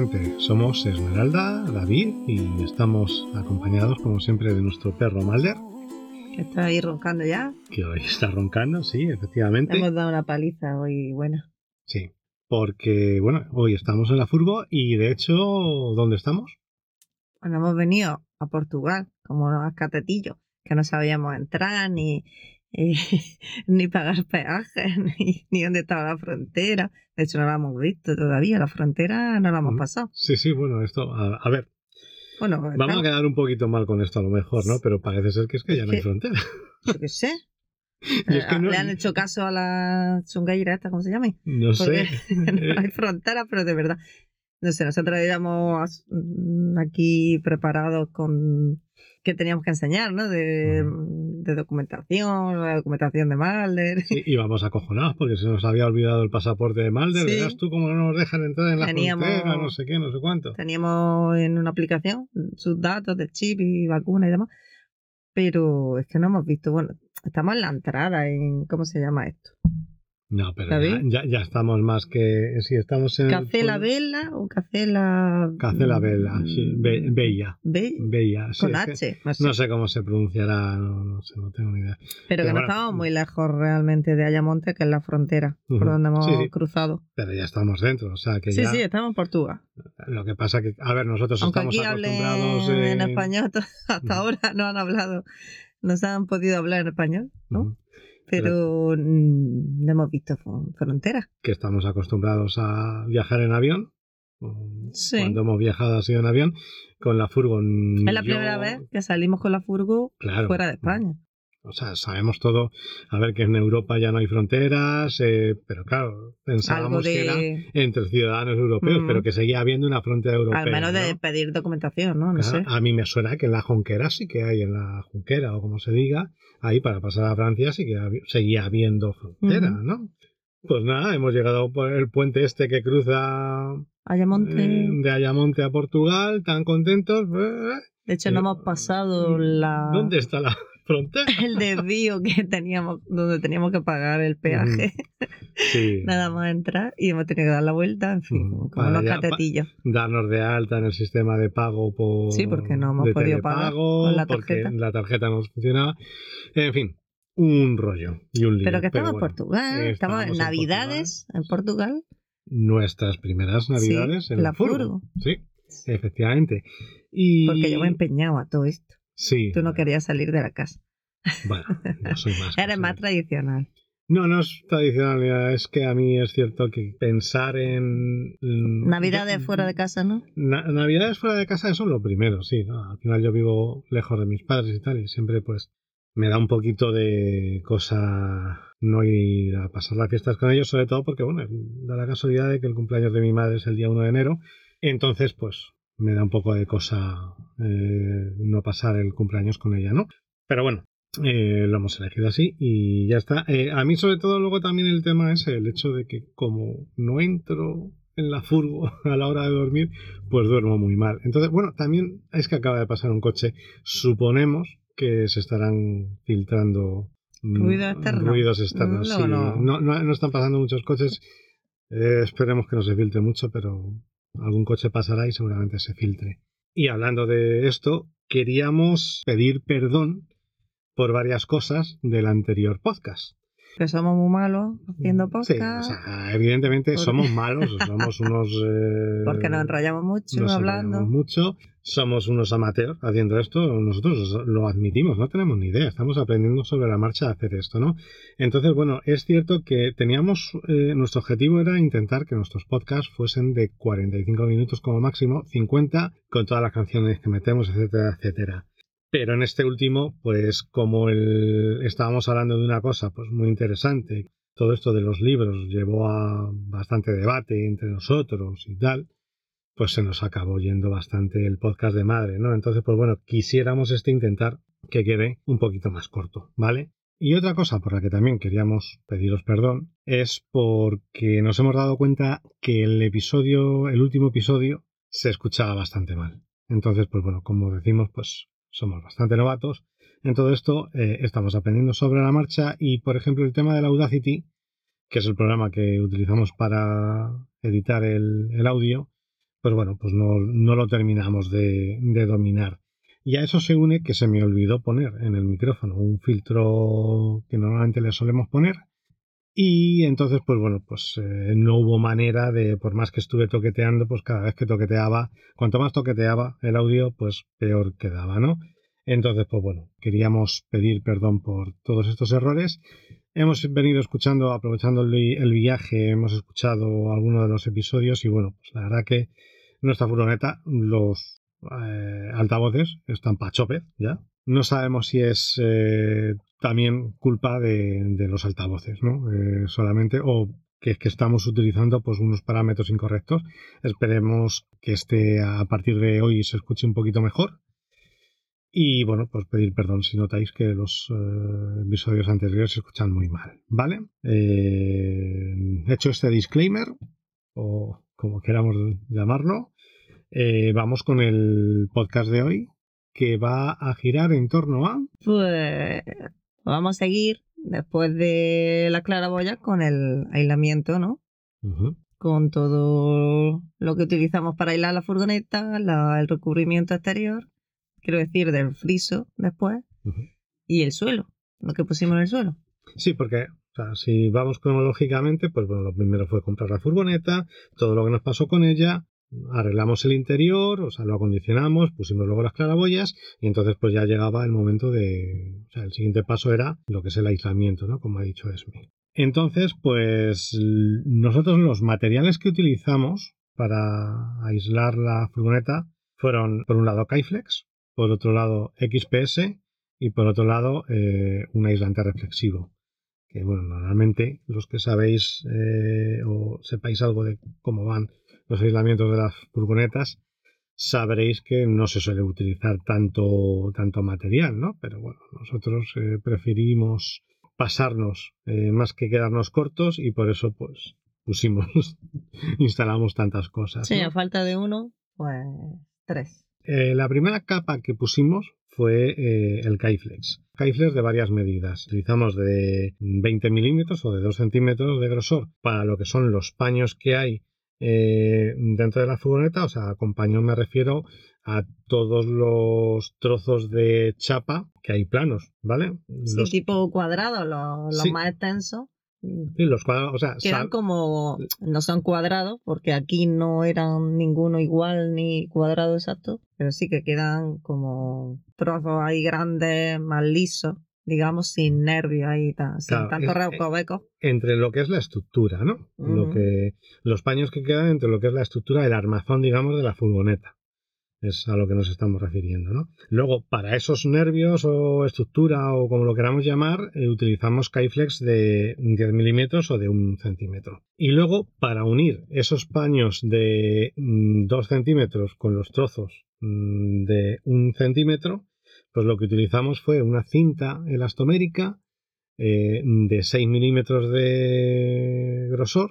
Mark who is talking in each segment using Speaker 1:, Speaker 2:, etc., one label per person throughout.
Speaker 1: Gente, somos Esmeralda, David y estamos acompañados como siempre de nuestro perro Malder,
Speaker 2: Que está ahí roncando ya.
Speaker 1: que hoy está roncando, sí, efectivamente.
Speaker 2: Le hemos dado una paliza hoy buena.
Speaker 1: Sí, porque bueno, hoy estamos en la furgo y de hecho, ¿dónde estamos?
Speaker 2: Bueno, hemos venido a Portugal, como unos catetillos, que no sabíamos entrar ni, eh, ni pagar peajes, ni, ni dónde estaba la frontera. De hecho, no la hemos visto todavía. La frontera no la hemos
Speaker 1: Mm.
Speaker 2: pasado.
Speaker 1: Sí, sí, bueno, esto, a, a ver,
Speaker 2: Bueno, pues
Speaker 1: vamos a
Speaker 2: está-
Speaker 1: quedar un poquito mal con esto a lo mejor, ¿no? Pero parece ser que es que ya no hay frontera.
Speaker 2: yo qué sé.
Speaker 1: Y es que
Speaker 2: Eh,
Speaker 1: no-
Speaker 2: Le han hecho caso a la chungueira esta, ¿cómo se llama?
Speaker 1: No
Speaker 2: Porque
Speaker 1: sé.
Speaker 2: no hay frontera, pero de verdad. No sé, nosotros íbamos mm, aquí preparados con que teníamos que enseñar, ¿no? De, de documentación, la documentación de Malder.
Speaker 1: Sí, íbamos acojonados porque se nos había olvidado el pasaporte de Malder.
Speaker 2: Sí.
Speaker 1: Verás tú cómo no nos dejan entrar en la
Speaker 2: Teníamos-
Speaker 1: frontera, no sé qué, no sé cuánto.
Speaker 2: Teníamos en una aplicación sus datos de chip y vacuna y demás, pero es que no hemos visto, bueno, estamos en la entrada, en, ¿cómo se llama esto?
Speaker 1: No, pero
Speaker 2: ¿Está
Speaker 1: ya, ya, ya estamos más que. Si estamos en.
Speaker 2: ¿Café la vela o café la...
Speaker 1: Café la vela, sí. Be- Bella.
Speaker 2: Be-
Speaker 1: Bella. sí,
Speaker 2: con H, no sé.
Speaker 1: No sé cómo se pronunciará, no, no sé, no tengo ni idea.
Speaker 2: Pero
Speaker 1: Pero
Speaker 2: que no
Speaker 1: bueno.
Speaker 2: estábamos muy lejos realmente de Ayamonte, que es la frontera por donde hemos
Speaker 1: Sí, sí.
Speaker 2: cruzado.
Speaker 1: Pero ya estamos dentro, o sea que
Speaker 2: Sí,
Speaker 1: ya.
Speaker 2: sí, estamos en Portugal.
Speaker 1: Lo que pasa que, a ver, nosotros
Speaker 2: Aunque
Speaker 1: estamos
Speaker 2: aquí hablen
Speaker 1: acostumbrados
Speaker 2: en
Speaker 1: en-
Speaker 2: español, hasta ahora no han hablado, no se han podido hablar en español, ¿no?
Speaker 1: Ujú.
Speaker 2: Pero no hemos visto fron- fronteras.
Speaker 1: que estamos acostumbrados a viajar en avión.
Speaker 2: Sí.
Speaker 1: Cuando hemos viajado así en avión, con la furgon.
Speaker 2: Es la primera vez que salimos con la furgo
Speaker 1: Claro.
Speaker 2: fuera de España.
Speaker 1: O sea, sabemos todo. A ver, que en Europa ya no hay fronteras, eh, pero claro, pensábamos que era entre ciudadanos europeos,
Speaker 2: Mm.
Speaker 1: pero que seguía habiendo una frontera europea.
Speaker 2: Al menos de pedir documentación, ¿no? No
Speaker 1: Claro,
Speaker 2: sé.
Speaker 1: A mí me suena que en la Junquera sí que hay, en la Junquera o como se diga, ahí para pasar a Francia sí que seguía habiendo frontera. ¿no? Pues nada, hemos llegado por el puente este que cruza
Speaker 2: Ayamonte...
Speaker 1: eh, de Ayamonte a Portugal, tan contentos. eh,
Speaker 2: De hecho, no hemos pasado la...
Speaker 1: ¿Dónde está la frontera?
Speaker 2: el desvío que teníamos, donde teníamos que pagar el peaje,
Speaker 1: Sí.
Speaker 2: nada más entrar, y hemos tenido que dar la vuelta, en fin, como
Speaker 1: para pa-
Speaker 2: catetillos.
Speaker 1: darnos de alta en el sistema de pago por
Speaker 2: Sí, porque no hemos podido pagar con la
Speaker 1: porque
Speaker 2: tarjeta.
Speaker 1: la tarjeta no funcionaba en fin un rollo y un lío
Speaker 2: Pero que estamos en
Speaker 1: bueno,
Speaker 2: Portugal, estamos en Navidades en Portugal.
Speaker 1: nuestras primeras navidades
Speaker 2: Sí,
Speaker 1: en
Speaker 2: la
Speaker 1: la furgo.
Speaker 2: furgo.
Speaker 1: sí efectivamente y
Speaker 2: Porque yo me he empeñado a todo esto.
Speaker 1: Sí
Speaker 2: Tú no querías salir de la casa.
Speaker 1: bueno yo soy más
Speaker 2: Eres
Speaker 1: casero.
Speaker 2: más tradicional.
Speaker 1: no no es tradicional es que a mí es cierto que pensar en mm,
Speaker 2: Navidades
Speaker 1: yo-
Speaker 2: fuera de casa, ¿no?
Speaker 1: Na- Navidades fuera de casa, eso es lo primero, sí. ¿no? Al final yo vivo lejos de mis padres y tal, y siempre pues me da un poquito de cosa no ir a pasar las fiestas con ellos, sobre todo porque, bueno, da la casualidad de que el cumpleaños de mi madre es el día 1 de enero, entonces pues me da un poco de cosa eh, no pasar el cumpleaños con ella, ¿no? Pero bueno, eh, lo hemos elegido así y ya está. Eh, a mí sobre todo luego también el tema es el hecho de que como no entro en la furgo a la hora de dormir, pues duermo muy mal. Entonces, bueno, también es que acaba de pasar un coche. Suponemos que se estarán filtrando
Speaker 2: Ruido externo.
Speaker 1: ruidos externos.
Speaker 2: No,
Speaker 1: sí.
Speaker 2: no.
Speaker 1: No, no- no están pasando muchos coches. Eh, esperemos que no se filtre mucho, pero algún coche pasará y seguramente se filtre. Y hablando de esto, queríamos pedir perdón por varias cosas del anterior podcast.
Speaker 2: Que somos muy malos haciendo
Speaker 1: Sí,
Speaker 2: podcast.
Speaker 1: o sea, evidentemente somos malos, somos unos... eh,
Speaker 2: porque nos enrollamos mucho
Speaker 1: nos
Speaker 2: hablando.
Speaker 1: enrollamos mucho, somos unos amateurs haciendo esto, nosotros lo admitimos, no tenemos ni idea, estamos aprendiendo sobre la marcha a hacer esto, ¿no? Entonces, bueno, es cierto que teníamos, eh, nuestro objetivo era intentar que nuestros podcasts fuesen de 45 minutos como máximo, 50 con todas las canciones que metemos, etcétera, etcétera. Pero en este último, pues como el, estábamos hablando de una cosa pues muy interesante, todo esto de los libros llevó a bastante debate entre nosotros y tal, pues se nos acabó yendo bastante el podcast de madre, ¿no? Entonces, pues bueno, quisiéramos este intentar que quede un poquito más corto, ¿vale? Y otra cosa por la que también queríamos pediros perdón es porque nos hemos dado cuenta que el episodio, el último episodio, se escuchaba bastante mal. Entonces, pues bueno, como decimos, pues somos bastante novatos. En todo esto eh, estamos aprendiendo sobre la marcha y, por ejemplo, el tema del Audacity, que es el programa que utilizamos para editar el, audio, pues bueno, pues no, lo terminamos de, de, dominar. Y a eso se une que se me olvidó poner en el micrófono un filtro que normalmente le solemos poner. Y entonces, pues bueno, pues eh, no hubo manera de, por más que estuve toqueteando, pues cada vez que toqueteaba, cuanto más toqueteaba el audio, pues peor quedaba, ¿no? Entonces, pues bueno, queríamos pedir perdón por todos estos errores Hemos venido escuchando, aprovechando el, viaje, hemos escuchado algunos de los episodios y bueno, pues la verdad que nuestra furgoneta, los eh, altavoces están chope ya. No sabemos si es eh, también culpa de, los altavoces, ¿no? Eh, solamente, o que es que estamos utilizando pues unos parámetros incorrectos. Esperemos que este a partir de hoy se escuche un poquito mejor y bueno, pues pedir perdón si notáis que los eh, episodios anteriores se escuchan muy mal, ¿vale? Eh, hecho este disclaimer, o como queramos llamarlo, eh, vamos con el podcast de hoy, que va a girar en torno a...
Speaker 2: Pues vamos a seguir después de la claraboya con el aislamiento, ¿no? Con todo lo que utilizamos para aislar la furgoneta, el recubrimiento exterior quiero decir, del friso después, y el suelo, lo que pusimos en el suelo.
Speaker 1: Sí, porque o sea, si vamos cronológicamente, pues bueno, lo primero fue comprar la furgoneta, todo lo que nos pasó con ella, arreglamos el interior, o sea, lo acondicionamos, pusimos luego las claraboyas y entonces pues ya llegaba el momento de, o sea, el siguiente paso era lo que es el aislamiento, ¿no? Como ha dicho Esme. Entonces, pues nosotros los materiales que utilizamos para aislar la furgoneta fueron, por un lado, Kaiflex, por otro lado XPS y por otro lado eh, un aislante reflexivo. Que bueno, normalmente los que sabéis eh, o sepáis algo de cómo van los aislamientos de las furgonetas, sabréis que no se suele utilizar tanto, tanto material, ¿no? Pero bueno, nosotros eh, preferimos pasarnos más que quedarnos cortos y por eso pues pusimos, instalamos tantas cosas.
Speaker 2: Sí, a falta de uno, pues tres.
Speaker 1: Eh, la primera capa que pusimos fue eh, el Kaiflex. Kaiflex de varias medidas. Utilizamos de 20 milímetros o de 2 centímetros de grosor para lo que son los paños que hay eh, dentro de la furgoneta. O sea, con me refiero a todos los trozos de chapa que hay planos, ¿vale?
Speaker 2: Sí, tipo cuadrado, los, más extensos.
Speaker 1: Sí, los cuadrados, o sea,
Speaker 2: quedan como, no son cuadrados, porque aquí no eran ninguno igual ni cuadrado exacto, pero sí que quedan como trozos ahí grandes, más lisos, digamos, sin nervio ahí, sin tanto recoveco.
Speaker 1: Entre lo que es la estructura, ¿no? Lo que, los paños que quedan entre lo que es la estructura del armazón, digamos, de la furgoneta es a lo que nos estamos refiriendo. ¿no? Luego, para esos nervios o estructura o como lo queramos llamar, eh, utilizamos Kaiflex de 10 milímetros o de 1 centímetro. Y luego, para unir esos paños de 2 mm, centímetros con los trozos mm, de 1 centímetro, pues lo que utilizamos fue una cinta elastomérica eh, de 6 milímetros de grosor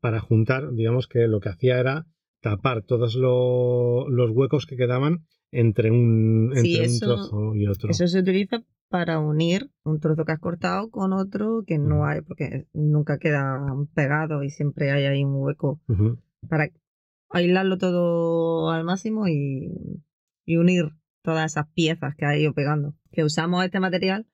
Speaker 1: para juntar, digamos que lo que hacía era tapar todos los huecos que quedaban entre un, trozo y otro.
Speaker 2: Eso se utiliza para unir un trozo que has cortado con otro que no hay, porque nunca queda pegado y siempre hay ahí un hueco para aislarlo todo al máximo y, unir todas esas piezas que ha ido pegando. Que usamos este material,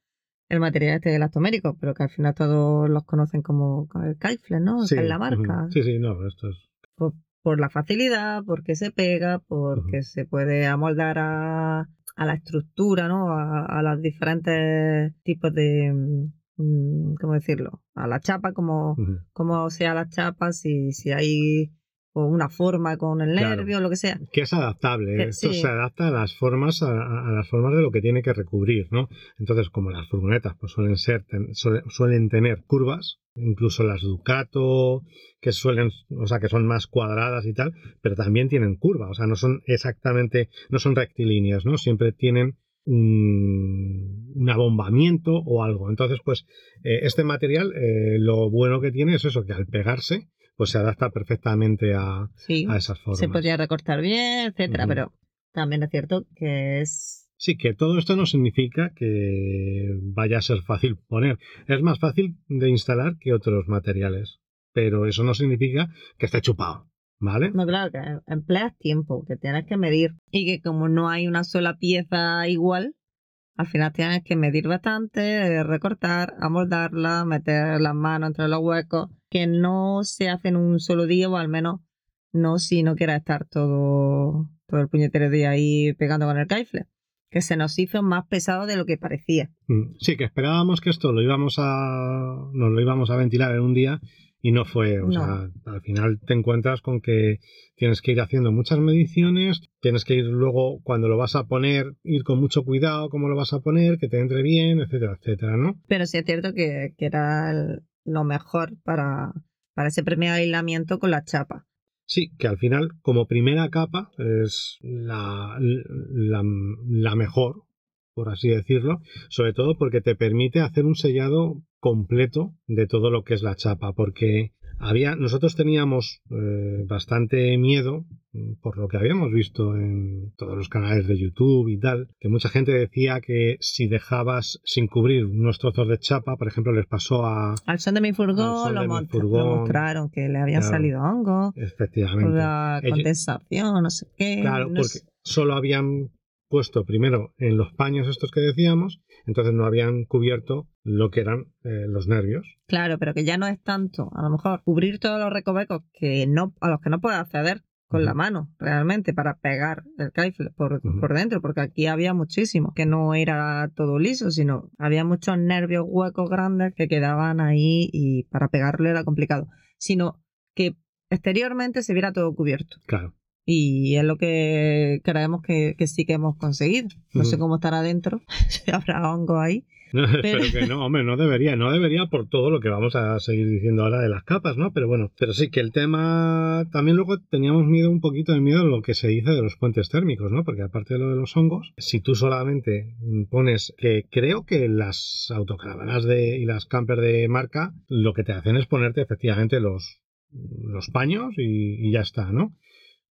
Speaker 2: el material este elastomérico, pero que al final todos los conocen como el Kaifle, ¿no?
Speaker 1: Sí,
Speaker 2: es la marca.
Speaker 1: Sí, sí, no, esto es...
Speaker 2: Pues por la facilidad, porque se pega, porque se puede amoldar a, a, la estructura, ¿no? A, los diferentes tipos de, mm, ¿cómo decirlo? A la chapa, como, como sea la chapa, si, si hay o una forma con el
Speaker 1: Claro.
Speaker 2: nervio, lo que sea.
Speaker 1: Que es adaptable.
Speaker 2: Que
Speaker 1: Esto
Speaker 2: sí.
Speaker 1: se adapta a las formas, a, a las formas de lo que tiene que recubrir, ¿no? Entonces, como las furgonetas pues suelen ser, ten- suele- suelen tener curvas, incluso las Ducato, que suelen, o sea, que son más cuadradas y tal, pero también tienen curva, o sea, no son exactamente, no son rectilíneas, ¿no? Siempre tienen un, un abombamiento o algo. Entonces, pues, eh, este material, eh, lo bueno que tiene es eso, que al pegarse, pues se adapta perfectamente a,
Speaker 2: Sí,
Speaker 1: a esas formas.
Speaker 2: se podría recortar bien, etcétera, pero también es cierto que es
Speaker 1: Sí, que todo esto no significa que vaya a ser fácil poner. Es más fácil de instalar que otros materiales, pero eso no significa que esté chupado, ¿vale?
Speaker 2: No, claro, que empleas tiempo, que tienes que medir. Y que como no hay una sola pieza igual, al final tienes que medir bastante, recortar, amoldarla, meter las manos entre los huecos, que no se hace en un solo día, o al menos no si no quieras estar todo, todo el puñetero día ahí pegando con el caifle. Que se nos hizo más pesado de lo que parecía.
Speaker 1: Mm, Sí, que esperábamos que esto lo íbamos a nos lo íbamos a ventilar en un día y no fue, o
Speaker 2: No.
Speaker 1: sea, al final te encuentras con que tienes que ir haciendo muchas mediciones, tienes que ir luego cuando lo vas a poner, ir con mucho cuidado cómo lo vas a poner, que te entre bien, etcétera, etcétera, ¿no?
Speaker 2: Pero sí es cierto que, que era el- lo mejor para, para ese primer aislamiento con la chapa.
Speaker 1: Sí, que al final, como primera capa, es la, la, la mejor, por así decirlo, sobre todo porque te permite hacer un sellado completo de todo lo que es la chapa, porque había, nosotros teníamos eh, bastante miedo mm, por lo que habíamos visto en todos los canales de YouTube y tal, que mucha gente decía que si dejabas sin cubrir unos trozos de chapa, por ejemplo, les pasó a...
Speaker 2: Al son de mi furgón, lo, mostraron que le habían
Speaker 1: Claro.
Speaker 2: salido hongos, por
Speaker 1: Efectivamente.
Speaker 2: la condensación, no sé qué.
Speaker 1: Claro,
Speaker 2: no
Speaker 1: porque
Speaker 2: sé.
Speaker 1: solo habían puesto primero en los paños estos que decíamos, entonces no habían cubierto lo que eran eh, los nervios.
Speaker 2: Claro, pero que ya no es tanto, a lo mejor, cubrir todos los recovecos que no, a los que no puedes acceder con la mano, realmente, para pegar el caifle por, por dentro, porque aquí había muchísimo, que no era todo liso, sino había muchos nervios huecos grandes que quedaban ahí y para pegarle era complicado, sino que exteriormente se viera todo cubierto.
Speaker 1: Claro.
Speaker 2: Y es lo que creemos que, que sí que hemos conseguido. No sé
Speaker 1: Ujú.
Speaker 2: cómo estará adentro, si habrá hongo ahí.
Speaker 1: No, espero que no, hombre, no debería, no debería por todo lo que vamos a seguir diciendo ahora de las capas, ¿no? Pero bueno, pero sí que el tema, también luego teníamos miedo, un poquito de miedo a lo que se dice de los puentes térmicos, ¿no? Porque aparte de lo de los hongos, si tú solamente pones, que creo que las autocaravanas de, y las camper de marca, lo que te hacen es ponerte efectivamente los, los paños y, y ya está, ¿no?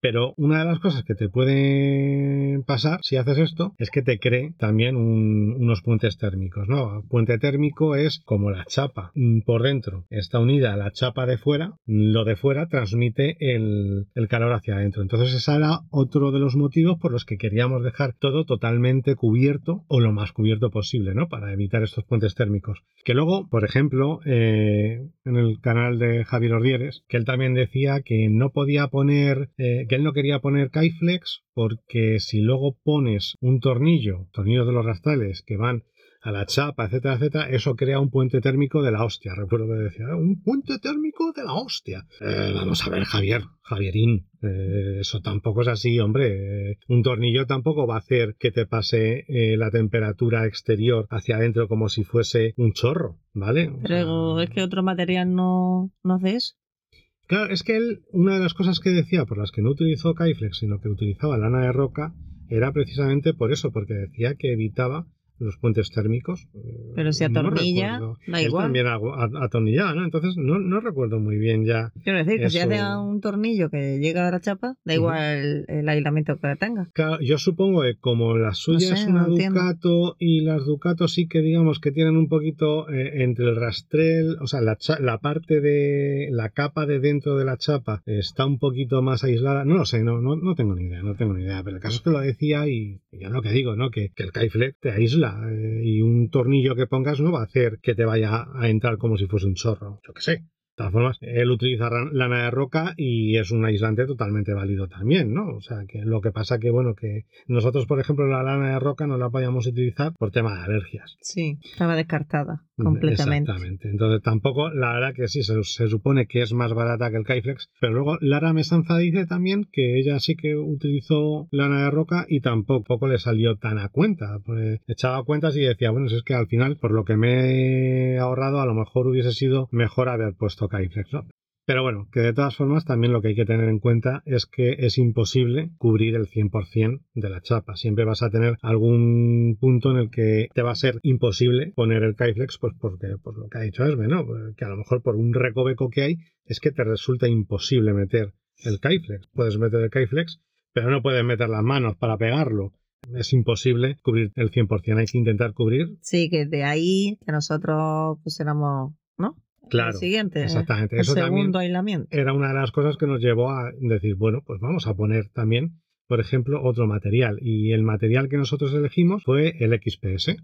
Speaker 1: Pero una de las cosas que te puede pasar si haces esto es que te cree también un- unos puentes térmicos, ¿no? Puente térmico es como la chapa mm, por dentro está unida a la chapa de fuera, lo de fuera transmite el, el calor hacia adentro. Entonces ese era otro de los motivos por los que queríamos dejar todo totalmente cubierto o lo más cubierto posible, ¿no? Para evitar estos puentes térmicos. Que luego, por ejemplo, eh, en el canal de Javier Ordieres, que él también decía que no podía poner, eh, que él no quería poner Kaiflex porque si luego pones un tornillo, tornillos de los rastrales que van a la chapa, etcétera, etcétera, eso crea un puente térmico de la hostia. Recuerdo que decía, "Ah, un puente térmico de la hostia. Eh, vamos a ver, Javier, Javierín, eh, eso tampoco es así, hombre. Eh, un tornillo tampoco va a hacer que te pase la temperatura exterior hacia adentro como si fuese un chorro, ¿vale?
Speaker 2: Pero es que otro material no, no hace.
Speaker 1: Claro, es que él, una de las cosas que decía por las que no utilizó Kaiflex, sino que utilizaba lana de roca, era precisamente por eso, porque decía que evitaba los puentes térmicos. Eh,
Speaker 2: Pero si
Speaker 1: no
Speaker 2: atornilla, da igual.
Speaker 1: también a- a- atornillaba, ¿no? Entonces no, no recuerdo muy bien ya.
Speaker 2: Quiero decir que si hace un tornillo que llega a la chapa, da igual el, el aislamiento que tenga.
Speaker 1: Claro, yo supongo que como la suya
Speaker 2: sé,
Speaker 1: es una. Ducato y las Ducato sí que digamos que tienen un poquito eh, entre el rastrel, o sea, la, cha- la parte de la capa de dentro de la chapa está un poquito más aislada. No lo sé, no, no, no tengo ni idea, no tengo ni idea. Pero el caso es que lo decía y, y ya lo que digo, ¿no? Que, que el Kaiflex te aísla eh, y un tornillo que pongas no va a hacer que te vaya a entrar como si fuese un chorro. Yo qué sé. De todas formas, él utiliza lana de roca y es un aislante totalmente válido también, ¿no? O sea, que lo que pasa que, bueno, que nosotros, por ejemplo, la lana de roca no la podíamos utilizar por tema de alergias.
Speaker 2: Sí, estaba descartada. Completamente.
Speaker 1: Exactamente. Entonces tampoco, la verdad que sí, se, se supone que es más barata que el Kaiflex, pero luego Lara Mesanza dice también que ella sí que utilizó lana de roca y tampoco le salió tan a cuenta. Pues echaba cuentas y decía, bueno, si es que al final, por lo que me he ahorrado, a lo mejor hubiese sido mejor haber puesto Kaiflex, ¿no? Pero bueno, que de todas formas también lo que hay que tener en cuenta es que es imposible cubrir el 100% de la chapa. Siempre vas a tener algún punto en el que te va a ser imposible poner el Kaiflex, pues porque, por lo que ha dicho Esme, ¿no? Pues que a lo mejor por un recoveco que hay es que te resulta imposible meter el Kaiflex. Puedes meter el Kaiflex, pero no puedes meter las manos para pegarlo. Es imposible cubrir el 100%, hay que intentar cubrir.
Speaker 2: Sí, que de ahí que nosotros pusiéramos, ¿no?
Speaker 1: Claro,
Speaker 2: el siguiente,
Speaker 1: exactamente.
Speaker 2: el
Speaker 1: Eso
Speaker 2: segundo aislamiento.
Speaker 1: era una de las cosas que nos llevó a decir, bueno, pues vamos a poner también, por ejemplo, otro material. Y el material que nosotros elegimos fue el XPS.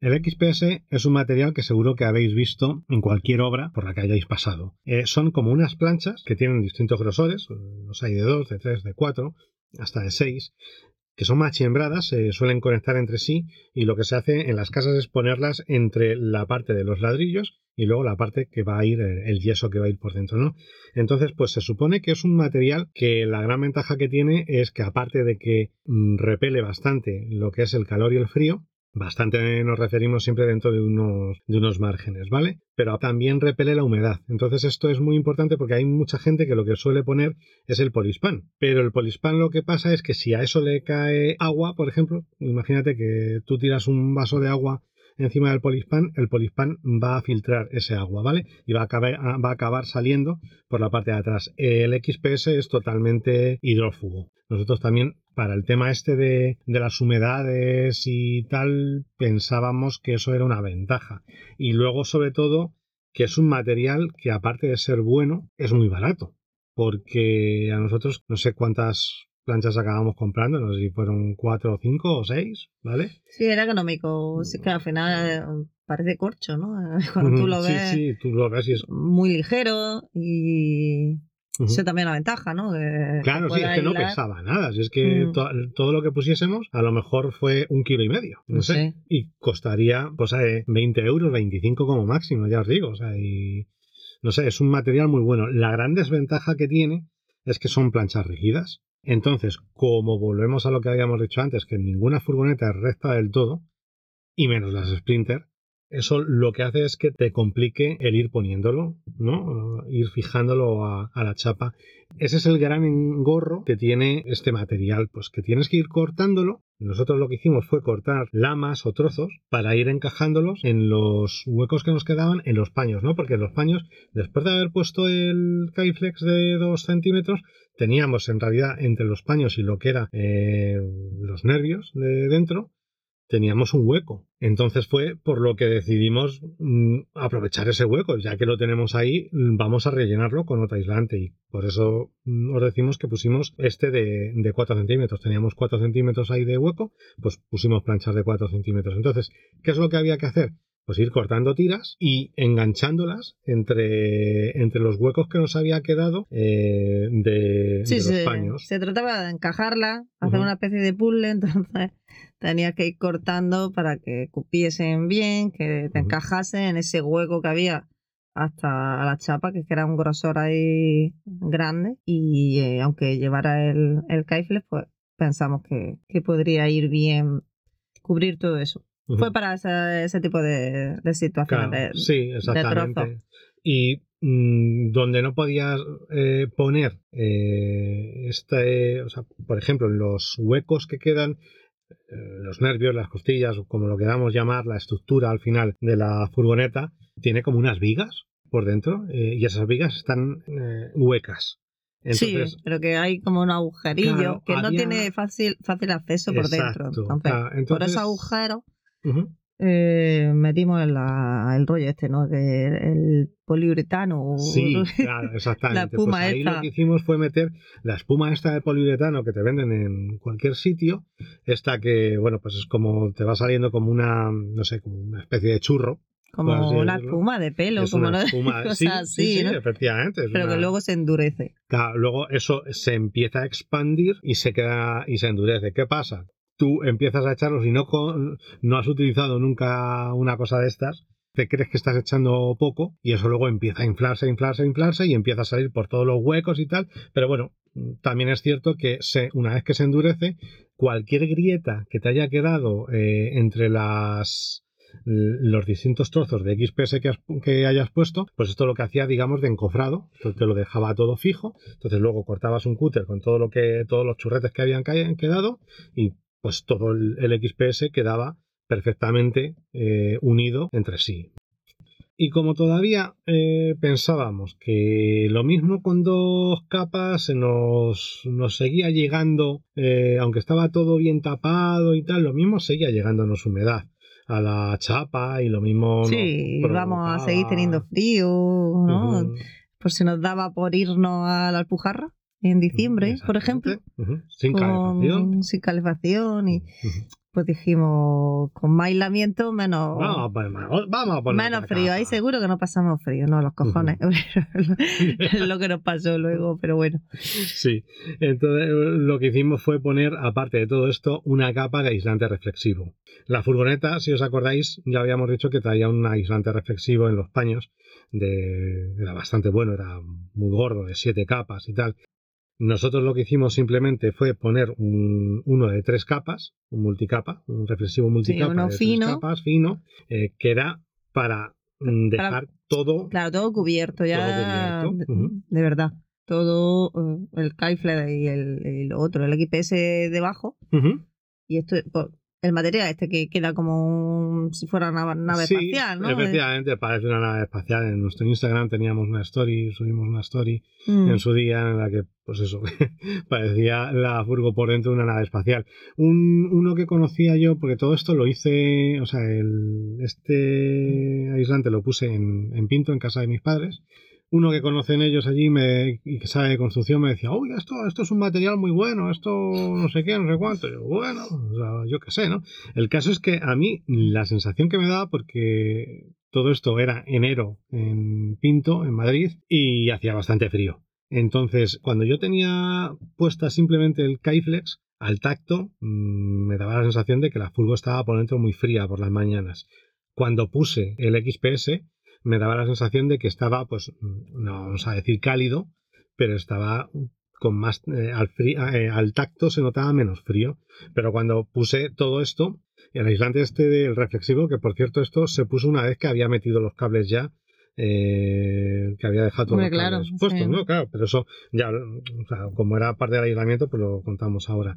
Speaker 1: El XPS es un material que seguro que habéis visto en cualquier obra por la que hayáis pasado. Eh, son como unas planchas que tienen distintos grosores, los hay de 2, de 3, de 4, hasta de 6, que son machimbradas, se suelen conectar entre sí y lo que se hace en las casas es ponerlas entre la parte de los ladrillos y luego la parte que va a ir, eh, el yeso que va a ir por dentro, ¿no? Entonces, pues se supone que es un material que la gran ventaja que tiene es que aparte de que mm, repele bastante lo que es el calor y el frío, Bastante nos referimos siempre dentro de unos, de unos márgenes, ¿vale? Pero también repele la humedad. Entonces esto es muy importante porque hay mucha gente que lo que suele poner es el polispan. Pero el polispan lo que pasa es que si a eso le cae agua, por ejemplo, imagínate que tú tiras un vaso de agua encima del polispan, el polispan va a filtrar ese agua, ¿vale? Y va a acabar, va a acabar saliendo por la parte de atrás. El XPS es totalmente hidrófugo. Nosotros también, para el tema este de, de las humedades y tal, pensábamos que eso era una ventaja. Y luego, sobre todo, que es un material que aparte de ser bueno, es muy barato. Porque a nosotros no sé cuántas planchas acabamos comprando, no sé si fueron cuatro o cinco o seis, ¿vale?
Speaker 2: Sí, era económico. Sí que al final eh, parece corcho, ¿no? Cuando tú lo
Speaker 1: Sí,
Speaker 2: ves
Speaker 1: sí, tú lo ves y es...
Speaker 2: muy ligero y
Speaker 1: Ujú.
Speaker 2: eso también es una ventaja, ¿no? Que-
Speaker 1: Claro, sí, es que no pesaba nada. Si es que
Speaker 2: Mm.
Speaker 1: to- todo lo que pusiésemos a lo mejor fue un kilo y medio. No,
Speaker 2: No
Speaker 1: sé.
Speaker 2: sé.
Speaker 1: Y costaría, cosa de 20 euros, 25 como máximo, ya os digo. O sea, y no sé, es un material muy bueno. La gran desventaja que tiene es que son planchas rígidas. Entonces, como volvemos a lo que habíamos dicho antes, que ninguna furgoneta es recta del todo, y menos las Sprinter, eso lo que hace es que te complique el ir poniéndolo, ¿no? Ir fijándolo a, a la chapa. Ese es el gran engorro que tiene este material, pues que tienes que ir cortándolo. Nosotros lo que hicimos fue cortar lamas o trozos para ir encajándolos en los huecos que nos quedaban en los paños, ¿no? Porque los paños, después de haber puesto el Kaiflex de 2 centímetros, teníamos en realidad entre los paños y lo que era eh, los nervios de dentro, teníamos un hueco. Entonces fue por lo que decidimos mm, aprovechar ese hueco. Ya que lo tenemos ahí, mm, vamos a rellenarlo con otro aislante. Y por eso mm, os decimos que pusimos este de, de 4 centímetros. Teníamos 4 centímetros ahí de hueco, pues pusimos planchas de 4 centímetros. Entonces, ¿qué es lo que había que hacer? Pues ir cortando tiras y enganchándolas entre, entre los huecos que nos había quedado eh, de,
Speaker 2: Sí,
Speaker 1: de los
Speaker 2: se,
Speaker 1: paños.
Speaker 2: se trataba de encajarla, hacer una especie de puzzle, entonces tenía que ir cortando para que cupiesen bien, que te encajasen en ese hueco que había hasta la chapa, que era un grosor ahí grande, y eh, aunque llevara el, el Kaiflex, pues pensamos que, que podría ir bien cubrir todo eso. Fue para ese, ese tipo de, de situaciones.
Speaker 1: Claro,
Speaker 2: de-
Speaker 1: sí, exactamente. Y mm, donde no podías eh, poner eh, este, o sea, por ejemplo, los huecos que quedan, los nervios, las costillas, o como lo queramos llamar, la estructura al final de la furgoneta, tiene como unas vigas por dentro eh, y esas vigas están eh, huecas. Entonces,
Speaker 2: sí, pero que hay como un agujerillo
Speaker 1: Claro,
Speaker 2: que no tiene fácil, fácil acceso por dentro. Entonces,
Speaker 1: claro,
Speaker 2: por agujeros
Speaker 1: ujú,
Speaker 2: eh, metimos el, la- el rollo este, ¿no? El poliuretano.
Speaker 1: Sí, claro, exactamente.
Speaker 2: La espuma
Speaker 1: pues ahí
Speaker 2: esta.
Speaker 1: lo que hicimos fue meter la espuma esta de poliuretano que te venden en cualquier sitio. Esta que, bueno, pues es como, te va saliendo como una, no sé, como una especie de churro.
Speaker 2: como una espuma de pelo,
Speaker 1: es
Speaker 2: como
Speaker 1: una
Speaker 2: no-
Speaker 1: espuma,
Speaker 2: cosas
Speaker 1: sí,
Speaker 2: así,
Speaker 1: sí, sí,
Speaker 2: ¿no?
Speaker 1: efectivamente. es
Speaker 2: Pero que luego se endurece.
Speaker 1: Claro, luego eso se empieza a expandir y se queda y se endurece. ¿Qué pasa? Tú empiezas a echarlo, si no, no has utilizado nunca una cosa de estas, te crees que estás echando poco y eso luego empieza a inflarse, inflarse, inflarse y empieza a salir por todos los huecos y tal. Pero bueno, también es cierto que se, una vez que se endurece, cualquier grieta que te haya quedado eh, entre las los distintos trozos de XPS que, que, hayas puesto, pues esto lo que hacía, digamos, de encofrado, entonces te lo dejaba todo fijo, entonces luego cortabas un cúter con todo lo que, todos los churretes que habían quedado y pues todo el, XPS quedaba perfectamente eh, unido entre sí. Y como todavía eh, pensábamos que lo mismo con dos capas nos, nos seguía llegando, eh, aunque estaba todo bien tapado y tal, lo mismo seguía llegándonos humedad a la chapa y lo mismo.
Speaker 2: Sí, vamos a seguir teniendo frío, ¿no? Pues se nos daba por irnos a la Alpujarra en diciembre, por ejemplo.
Speaker 1: Sin calefacción.
Speaker 2: Sin calefacción y pues dijimos, con más aislamiento, menos.
Speaker 1: Vamos a poner, vamos a poner
Speaker 2: menos frío. Ahí seguro que no pasamos frío, no, los cojones. es lo que nos pasó luego, pero bueno.
Speaker 1: Sí, entonces lo que hicimos fue poner, aparte de todo esto, una capa de aislante reflexivo. La furgoneta, si os acordáis, ya habíamos dicho que traía un aislante reflexivo en los paños. De, era bastante bueno, era muy gordo, de siete capas y tal. Nosotros lo que hicimos simplemente fue poner un, uno de tres capas, un multicapa, un reflexivo multicapa de
Speaker 2: fino.
Speaker 1: tres capas fino, eh, que era para mm, dejar todo.
Speaker 2: Claro, todo cubierto, ya. de, verdad. Todo eh, el Kaifle y el, otro, el XPS debajo. Y esto, el material este que queda como si fuera una nave espacial, ¿no?
Speaker 1: Efectivamente, parece una nave espacial. En nuestro Instagram teníamos una story, subimos una story mm. en su día en la que, pues eso, parecía la furgo por dentro de una nave espacial. Un, uno que conocía yo, porque todo esto lo hice, o sea, el, este aislante lo puse en, en Pinto, en casa de mis padres uno que conocen ellos allí me, y que sabe de construcción me decía, uy, esto, esto es un material muy bueno, esto no sé qué, no sé cuánto. yo, bueno, yo qué sé, ¿no? El caso es que a mí la sensación que me da, porque todo esto era enero en Pinto, en Madrid, y hacía bastante frío. Entonces, cuando yo tenía puesta simplemente el Kaiflex, al tacto mm, me daba la sensación de que la furgo estaba por dentro muy fría por las mañanas. Cuando puse el XPS, me daba la sensación de que estaba, pues, no vamos a decir cálido, pero estaba con más eh, al, eh, al, tacto se notaba menos frío. Pero cuando puse todo esto, el aislante este del reflexivo, que por cierto esto se puso una vez que había metido los cables ya, eh, que había dejado todos los cables puestos, ¿no? Claro, pero eso ya, o sea, como era parte del aislamiento, pues lo contamos ahora.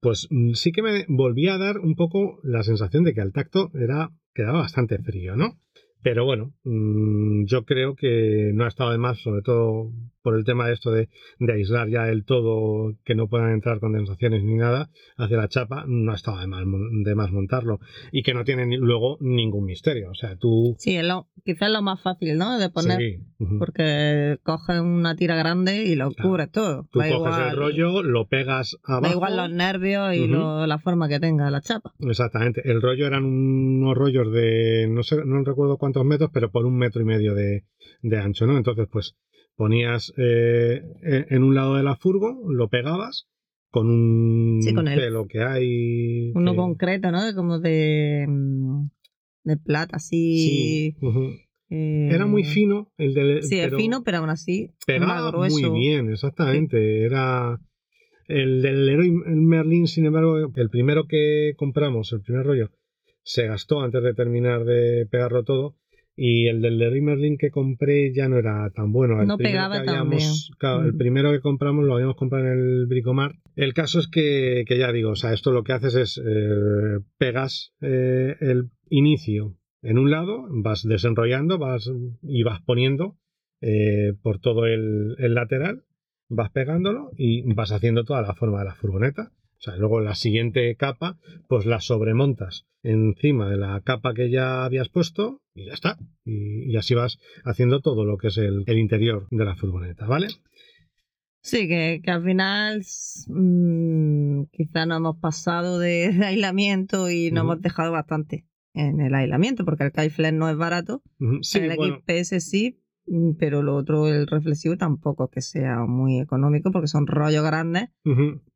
Speaker 1: Pues mm, sí que me volvía a dar un poco la sensación de que al tacto era quedaba bastante frío, ¿no? Pero bueno, mm, yo creo que no ha estado de más, sobre todo por el tema de esto de, aislar ya el todo, que no puedan entrar condensaciones ni nada hacia la chapa, no ha estado de más, de más montarlo. Y que no tiene luego ningún misterio. O sea, tú.
Speaker 2: Sí, es lo, quizás lo más fácil, ¿no? De poner. Porque coges una tira grande y lo cubre todo.
Speaker 1: Tú coges el rollo, lo pegas abajo. Da
Speaker 2: igual los nervios y la forma que tenga la chapa.
Speaker 1: Exactamente. El rollo eran unos rollos de. No sé, no recuerdo cuántos metros, pero por un metro y medio de, de ancho, ¿no? Entonces, pues ponías eh, en un lado de la furgo, lo pegabas con un
Speaker 2: sí,
Speaker 1: pelo que hay.
Speaker 2: Uno concreto, ¿no? Como de, mm, de plata, así.
Speaker 1: Sí. Eh, era muy fino el de.
Speaker 2: Sí, es fino, pero aún así.
Speaker 1: Pegaba muy bien, exactamente. Era. El del Leroy Merlin, sin embargo, el primero que compramos, el primer rollo, se gastó antes de terminar de pegarlo todo y el del Leroy Merlin que compré ya no era tan bueno.
Speaker 2: El no pegaba tan bien.
Speaker 1: el mm. primero que compramos lo habíamos comprado en el Bricomart. El caso es que, que ya digo, o sea, esto lo que haces es eh, pegas eh, el inicio en un lado, vas desenrollando vas, y vas poniendo eh, por todo el, el lateral, vas pegándolo y vas haciendo toda la forma de la furgoneta. O sea, luego la siguiente capa, pues la sobremontas encima de la capa que ya habías puesto y ya está. Y, así vas haciendo todo lo que es el, interior de la furgoneta, ¿vale?
Speaker 2: Sí, que, al final mmm, quizá no hemos pasado de, aislamiento y nos hemos dejado bastante en el aislamiento, porque el Kaiflex no es barato.
Speaker 1: sí,
Speaker 2: el XPS sí, pero lo otro, el reflexivo, tampoco que sea muy económico porque son rollos grandes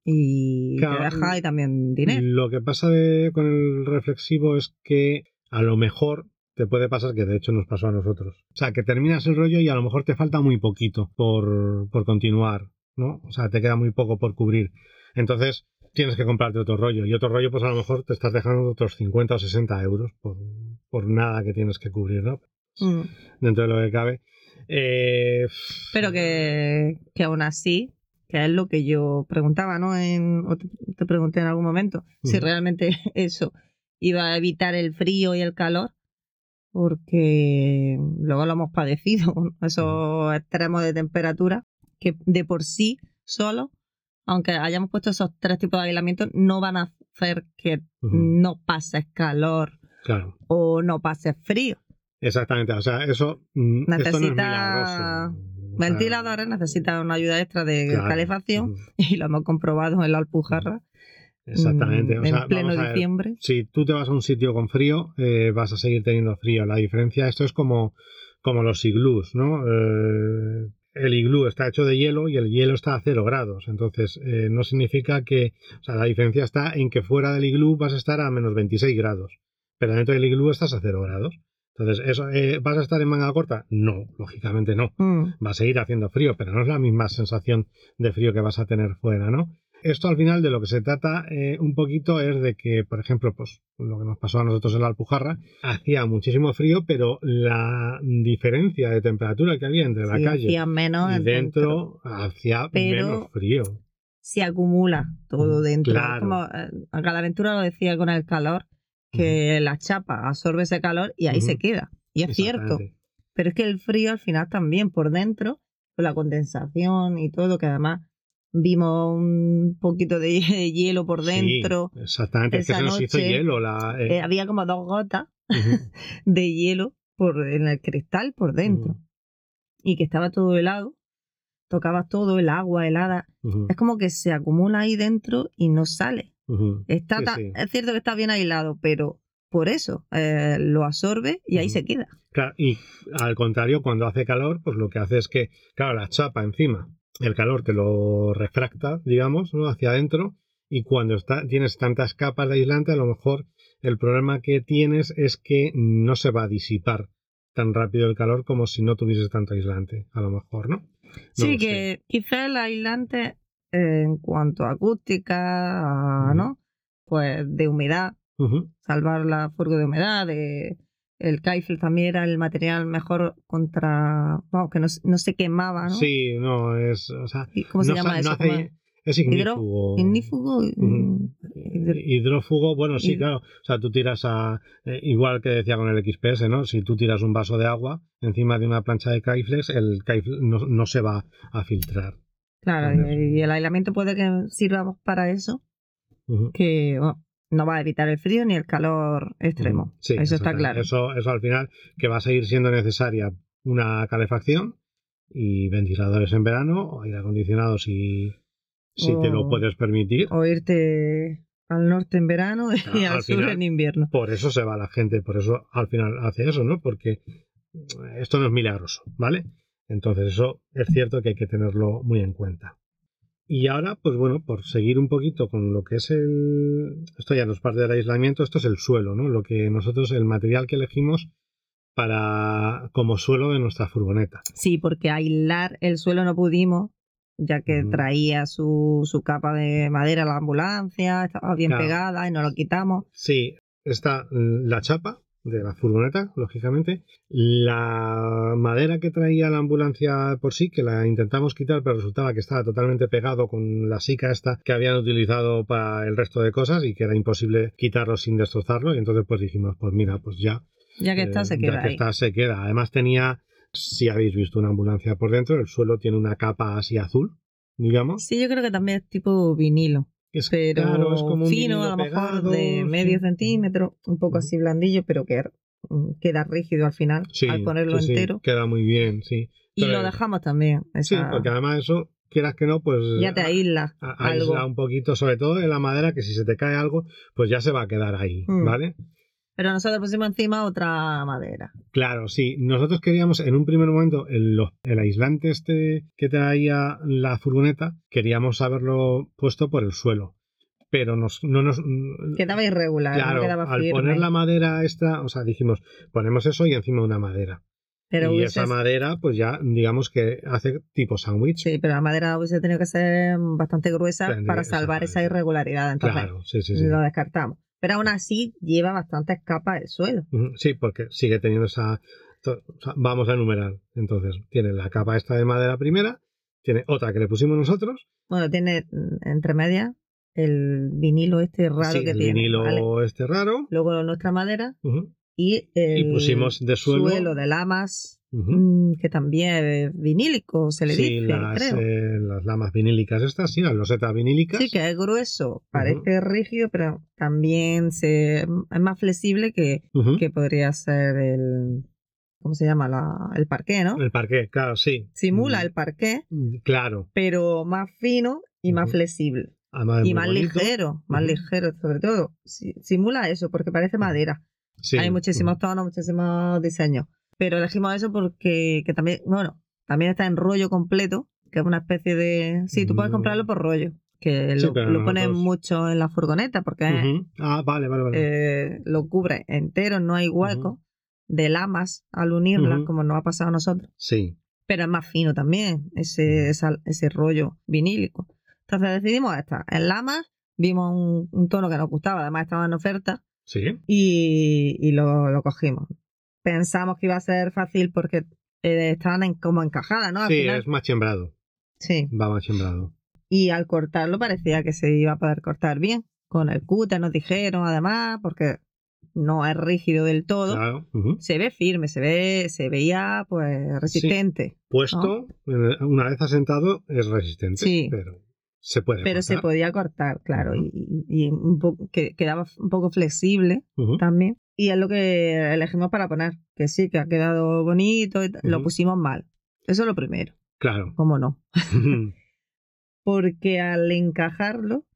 Speaker 2: y te deja y también dinero.
Speaker 1: Lo que pasa con el reflexivo es que a lo mejor te puede pasar que de hecho nos pasó a nosotros. O sea, que terminas el rollo y a lo mejor te falta muy poquito por, por continuar, ¿no? O sea, te queda muy poco por cubrir. Entonces, tienes que comprarte otro rollo. Y otro rollo, pues a lo mejor te estás dejando otros 50 o 60 euros por, por nada que tienes que cubrir, ¿no?
Speaker 2: Mm.
Speaker 1: Dentro de lo que cabe. Eh,
Speaker 2: Pero que, que aún así, que es lo que yo preguntaba, ¿no? En, o te, pregunté en algún momento, si realmente eso iba a evitar el frío y el calor, porque luego lo hemos padecido, esos extremos de temperatura, que de por sí solo, aunque hayamos puesto esos tres tipos de aislamiento, no van a hacer que no pases calor
Speaker 1: Claro.
Speaker 2: o no pases frío.
Speaker 1: Exactamente, o sea, eso mm, esto no es
Speaker 2: Necesita
Speaker 1: milagroso. O sea,
Speaker 2: Ventiladores necesitan una ayuda extra de
Speaker 1: claro,
Speaker 2: calefacción y lo hemos comprobado en la Alpujarra
Speaker 1: Exactamente.
Speaker 2: mm,
Speaker 1: o sea,
Speaker 2: en pleno
Speaker 1: ver,
Speaker 2: diciembre.
Speaker 1: si tú te vas a un sitio con frío, eh, vas a seguir teniendo frío. La diferencia, esto es como, como los iglús, ¿no? Eh, el iglú está hecho de hielo y el hielo está a cero grados. Entonces, eh, no significa que. O sea, la diferencia está en que fuera del iglú vas a estar a menos 26 grados. Pero dentro del iglú estás a cero grados. Entonces, ¿eso, eh, ¿vas a estar en manga corta? No, lógicamente no.
Speaker 2: Mm,
Speaker 1: Va a seguir haciendo frío, pero no es la misma sensación de frío que vas a tener fuera, ¿no? Esto al final de lo que se trata eh, un poquito es de que, por ejemplo, pues lo que nos pasó a nosotros en la Alpujarra, hacía muchísimo frío, pero la diferencia de temperatura que había entre la
Speaker 2: sí,
Speaker 1: calle
Speaker 2: hacía menos
Speaker 1: y
Speaker 2: en
Speaker 1: dentro hacía
Speaker 2: Pero-
Speaker 1: menos frío.
Speaker 2: Se acumula todo
Speaker 1: Mm,
Speaker 2: dentro.
Speaker 1: claro.
Speaker 2: Como eh, Aventura lo decía con el calor, que la chapa absorbe ese calor y ahí se queda. Y es cierto. Pero es que el frío al final también por dentro, con la condensación y todo, que además vimos un poquito de hielo por dentro.
Speaker 1: Sí, exactamente, es que se nos hizo hielo. La, eh,
Speaker 2: Eh, había como dos gotas de hielo por, en el cristal por dentro. Y que estaba todo helado. Tocabas todo, el agua helada. Es como que se acumula ahí dentro y no sale.
Speaker 1: Ujú.
Speaker 2: Está
Speaker 1: Sí,
Speaker 2: ta-
Speaker 1: sí.
Speaker 2: Es cierto que está bien aislado, pero por eso eh, lo absorbe y ahí se queda.
Speaker 1: Claro, y al contrario, cuando hace calor, pues lo que hace es que, claro, la chapa encima, el calor te lo refracta, digamos, ¿no? hacia adentro, y cuando está, tienes tantas capas de aislante, a lo mejor el problema que tienes es que no se va a disipar tan rápido el calor como si no tuvieses tanto aislante, a lo mejor, ¿no? No
Speaker 2: sí, que quizás el aislante en cuanto a acústica, a. ¿no? Pues de humedad, salvar la furgo de humedad, de, el Kaifel también era el material mejor contra, vamos, que no, se- no se quemaba, ¿no?
Speaker 1: Sí, no, es, o sea,
Speaker 2: ¿Y ¿Cómo se
Speaker 1: no
Speaker 2: llama eso?
Speaker 1: hace-
Speaker 2: ¿Cómo es?
Speaker 1: ignífugo.
Speaker 2: Ignífugo. Mm,
Speaker 1: Hidrófugo, bueno, sí, claro. O sea, tú tiras a. eh, igual que decía con el XPS, ¿no? Si tú tiras un vaso de agua encima de una plancha de Kaiflex, el Kaiflex no, no se va a filtrar.
Speaker 2: Claro, y, y el aislamiento puede que sirva para eso, que bueno, no va a evitar el frío ni el calor extremo.
Speaker 1: Sí,
Speaker 2: eso está claro.
Speaker 1: Eso, eso al final, que va a seguir siendo necesaria una calefacción y ventiladores en verano, o aire acondicionado si, si te lo puedes permitir.
Speaker 2: O irte al norte en verano y al,
Speaker 1: al
Speaker 2: sur
Speaker 1: final-
Speaker 2: en invierno.
Speaker 1: Por eso se va la gente, por eso al final hace eso, ¿no? Porque esto no es milagroso, ¿vale? Entonces eso es cierto que hay que tenerlo muy en cuenta. Y ahora, pues bueno, por seguir un poquito con lo que es el... Esto ya no es parte del aislamiento, esto es el suelo, ¿no? Lo que nosotros, el material que elegimos para como suelo de nuestra furgoneta.
Speaker 2: Sí, porque aislar el suelo no pudimos, ya que traía su, su capa de madera la ambulancia, estaba bien
Speaker 1: Claro.
Speaker 2: pegada y no lo quitamos.
Speaker 1: Sí, está la chapa de la furgoneta, lógicamente. La madera que traía la ambulancia por sí, que la intentamos quitar, pero resultaba que estaba totalmente pegado con la sica esta que habían utilizado para el resto de cosas y que era imposible quitarlo sin destrozarlo. Y entonces pues dijimos, pues mira, pues ya.
Speaker 2: Ya que está,
Speaker 1: eh,
Speaker 2: se
Speaker 1: ya
Speaker 2: queda
Speaker 1: que
Speaker 2: ahí.
Speaker 1: está, se queda. Además tenía, si habéis visto una ambulancia por dentro, el suelo tiene una capa así azul, digamos.
Speaker 2: Sí, yo creo que también es tipo vinilo,
Speaker 1: Es,
Speaker 2: pero
Speaker 1: claro, es como un
Speaker 2: fino, a lo mejor
Speaker 1: pegado,
Speaker 2: de medio
Speaker 1: sí.
Speaker 2: centímetro, un poco así blandillo, pero que mm, queda rígido al final
Speaker 1: Sí,
Speaker 2: al ponerlo
Speaker 1: sí, sí,
Speaker 2: entero.
Speaker 1: queda muy bien, sí.
Speaker 2: Y
Speaker 1: Pero-
Speaker 2: lo dejamos también.
Speaker 1: Sí,
Speaker 2: esa-
Speaker 1: porque además eso, quieras que no, pues
Speaker 2: ya te aísla
Speaker 1: a-
Speaker 2: algo.
Speaker 1: aísla un poquito, sobre todo en la madera, que si se te cae algo, pues ya se va a quedar ahí,
Speaker 2: Mm.
Speaker 1: ¿vale?
Speaker 2: Pero nosotros pusimos encima otra madera.
Speaker 1: Claro, sí. Nosotros queríamos en un primer momento el, aislante este que traía la furgoneta, queríamos haberlo puesto por el suelo. pero nos, no nos...
Speaker 2: Quedaba irregular,
Speaker 1: claro,
Speaker 2: no quedaba
Speaker 1: al
Speaker 2: firme.
Speaker 1: poner la madera esta, o sea, dijimos, ponemos eso y encima una madera.
Speaker 2: pero
Speaker 1: y
Speaker 2: hubiese-
Speaker 1: esa madera, pues ya, digamos que hace tipo sándwich.
Speaker 2: Sí, pero la madera hubiese tenido que ser bastante gruesa
Speaker 1: Tendría-
Speaker 2: para salvar esa irregularidad. Entonces,
Speaker 1: Claro, sí, sí, sí.
Speaker 2: lo descartamos. Pero aún así lleva bastantes capas el suelo.
Speaker 1: Sí, porque sigue teniendo esa... to- o sea, vamos a enumerar. Entonces, tiene la capa esta de madera primera, tiene otra que le pusimos nosotros,
Speaker 2: Bueno, tiene mm, entre medias el vinilo este raro
Speaker 1: sí,
Speaker 2: que
Speaker 1: el
Speaker 2: tiene.
Speaker 1: vinilo
Speaker 2: ¿vale?
Speaker 1: este raro,
Speaker 2: Luego nuestra madera y el
Speaker 1: y pusimos de suelo,
Speaker 2: de lamas mm, que también es vinílico, se le
Speaker 1: sí,
Speaker 2: dice,
Speaker 1: las,
Speaker 2: creo.
Speaker 1: eh, las lamas vinílicas estas, sí, las losetas vinílicas.
Speaker 2: Sí, que es grueso, parece rígido, pero también se, es más flexible que, que podría ser el. ¿Cómo se llama? La, el parqué, ¿no?
Speaker 1: El parqué, claro, sí.
Speaker 2: Simula
Speaker 1: Mm,
Speaker 2: el parqué,
Speaker 1: mm, Claro.
Speaker 2: pero más fino y más flexible.
Speaker 1: además
Speaker 2: Y más
Speaker 1: bonito.
Speaker 2: ligero, más ligero, sobre todo. Si- simula eso, porque parece madera.
Speaker 1: Sí,
Speaker 2: Hay muchísimos tonos, muchísimos diseños. Pero elegimos eso porque que también, bueno, también está en rollo completo, que es una especie de... Sí, tú puedes
Speaker 1: No.
Speaker 2: comprarlo por rollo, que
Speaker 1: Sí,
Speaker 2: lo, lo ponen mucho en la furgoneta porque
Speaker 1: Ujú. Ah, vale, vale, vale.
Speaker 2: eh, lo cubre entero, no hay hueco de lamas al unirlas, como nos ha pasado a nosotros.
Speaker 1: sí.
Speaker 2: Pero es más fino también, ese, esa- ese rollo vinílico. Entonces decidimos esta. En lamas vimos un, un tono que nos gustaba, además estaba en oferta
Speaker 1: Sí.
Speaker 2: y, y lo, lo cogimos. Pensamos que iba a ser fácil porque eh, estaban en- como encajadas, ¿no? Al
Speaker 1: Sí,
Speaker 2: final.
Speaker 1: es machembrado.
Speaker 2: Sí.
Speaker 1: Va machembrado.
Speaker 2: Y al cortarlo parecía que se iba a poder cortar bien. Con el cúter nos dijeron, además, porque no es rígido del todo.
Speaker 1: Claro.
Speaker 2: Se ve firme, se ve, se veía pues resistente.
Speaker 1: Puesto, eh, una vez asentado, es resistente.
Speaker 2: Sí.
Speaker 1: Pero se puede.
Speaker 2: Pero se podía cortar, claro. Y, y- y un que quedaba un poco flexible también. Y es lo que elegimos para poner. Que sí, que ha quedado bonito. y. Lo pusimos mal. Eso es lo primero.
Speaker 1: Claro.
Speaker 2: ¿Cómo no? Porque al encajarlo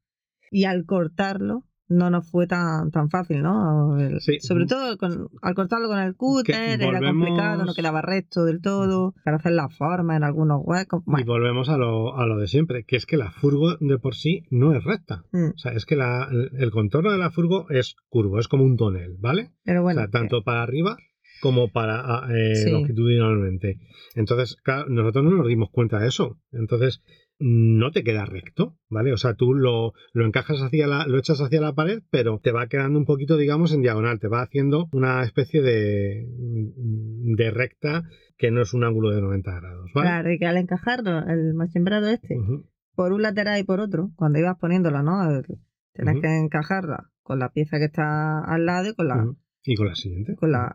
Speaker 2: y al cortarlo no nos fue tan, tan fácil, ¿no? El-
Speaker 1: Sí.
Speaker 2: Sobre todo con- al cortarlo con el cúter, era complicado, no quedaba recto del todo, para hacer la forma en algunos huecos.
Speaker 1: Y volvemos a lo, a lo de siempre, que es que la furgo de por sí no es recta.
Speaker 2: mm,
Speaker 1: O sea, es que la- el, contorno de la furgo es curvo, es como un tonel, ¿vale?
Speaker 2: pero bueno.
Speaker 1: o sea, tanto para arriba como para ah, eh,
Speaker 2: Sí.
Speaker 1: longitudinalmente. Entonces, claro, nosotros no nos dimos cuenta de eso. Entonces, no te queda recto, ¿vale? O sea, tú lo, lo encajas hacia la, lo echas hacia la pared, pero te va quedando un poquito, digamos, en diagonal. Te va haciendo una especie de, de recta que no es un ángulo de 90 grados, ¿vale?
Speaker 2: Claro, y que al encajarlo, el machembrado este, por un lateral y por otro, cuando ibas poniéndolo, ¿no? Tienes que encajarla con la pieza que está al lado y con la.
Speaker 1: Y con la siguiente.
Speaker 2: con la,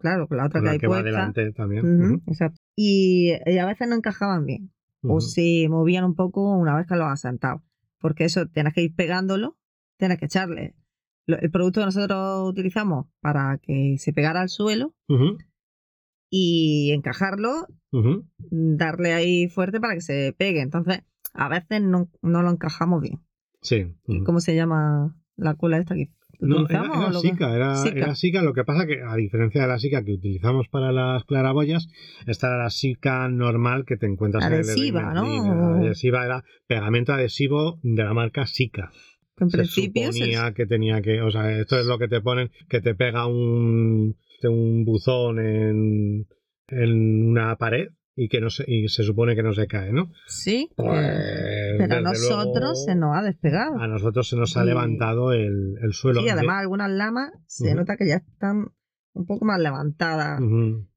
Speaker 2: claro, con la otra
Speaker 1: Con
Speaker 2: que hay
Speaker 1: que va adelante también.
Speaker 2: Exacto. Y, y a veces no encajaban bien. O se movían un poco una vez que los has sentado. Porque eso tienes que ir pegándolo, tienes que echarle. lo- El producto que nosotros utilizamos para que se pegara al suelo y encajarlo, darle ahí fuerte para que se pegue. Entonces, a veces no, no lo encajamos bien.
Speaker 1: Sí.
Speaker 2: ¿Cómo se llama la cola esta que
Speaker 1: No, era, era
Speaker 2: lo que-
Speaker 1: era, era Sika, lo que pasa que a diferencia de la Sika que utilizamos para las claraboyas, esta era la Sika normal que te encuentras
Speaker 2: Adhesiva,
Speaker 1: en el
Speaker 2: ¿no?
Speaker 1: Inventin, era adhesiva era pegamento adhesivo de la marca
Speaker 2: que en
Speaker 1: Se
Speaker 2: principio
Speaker 1: suponía que tenía que, o sea, esto es lo que te ponen, que te pega un, un buzón en, en una pared y que no se, y se supone que no se cae, ¿no?
Speaker 2: sí,
Speaker 1: Pues,
Speaker 2: pero a nosotros
Speaker 1: luego,
Speaker 2: se nos ha despegado.
Speaker 1: a nosotros se nos ha
Speaker 2: Y-
Speaker 1: levantado el, el suelo.
Speaker 2: Sí,
Speaker 1: De-
Speaker 2: además algunas lamas se nota que ya están un poco más levantadas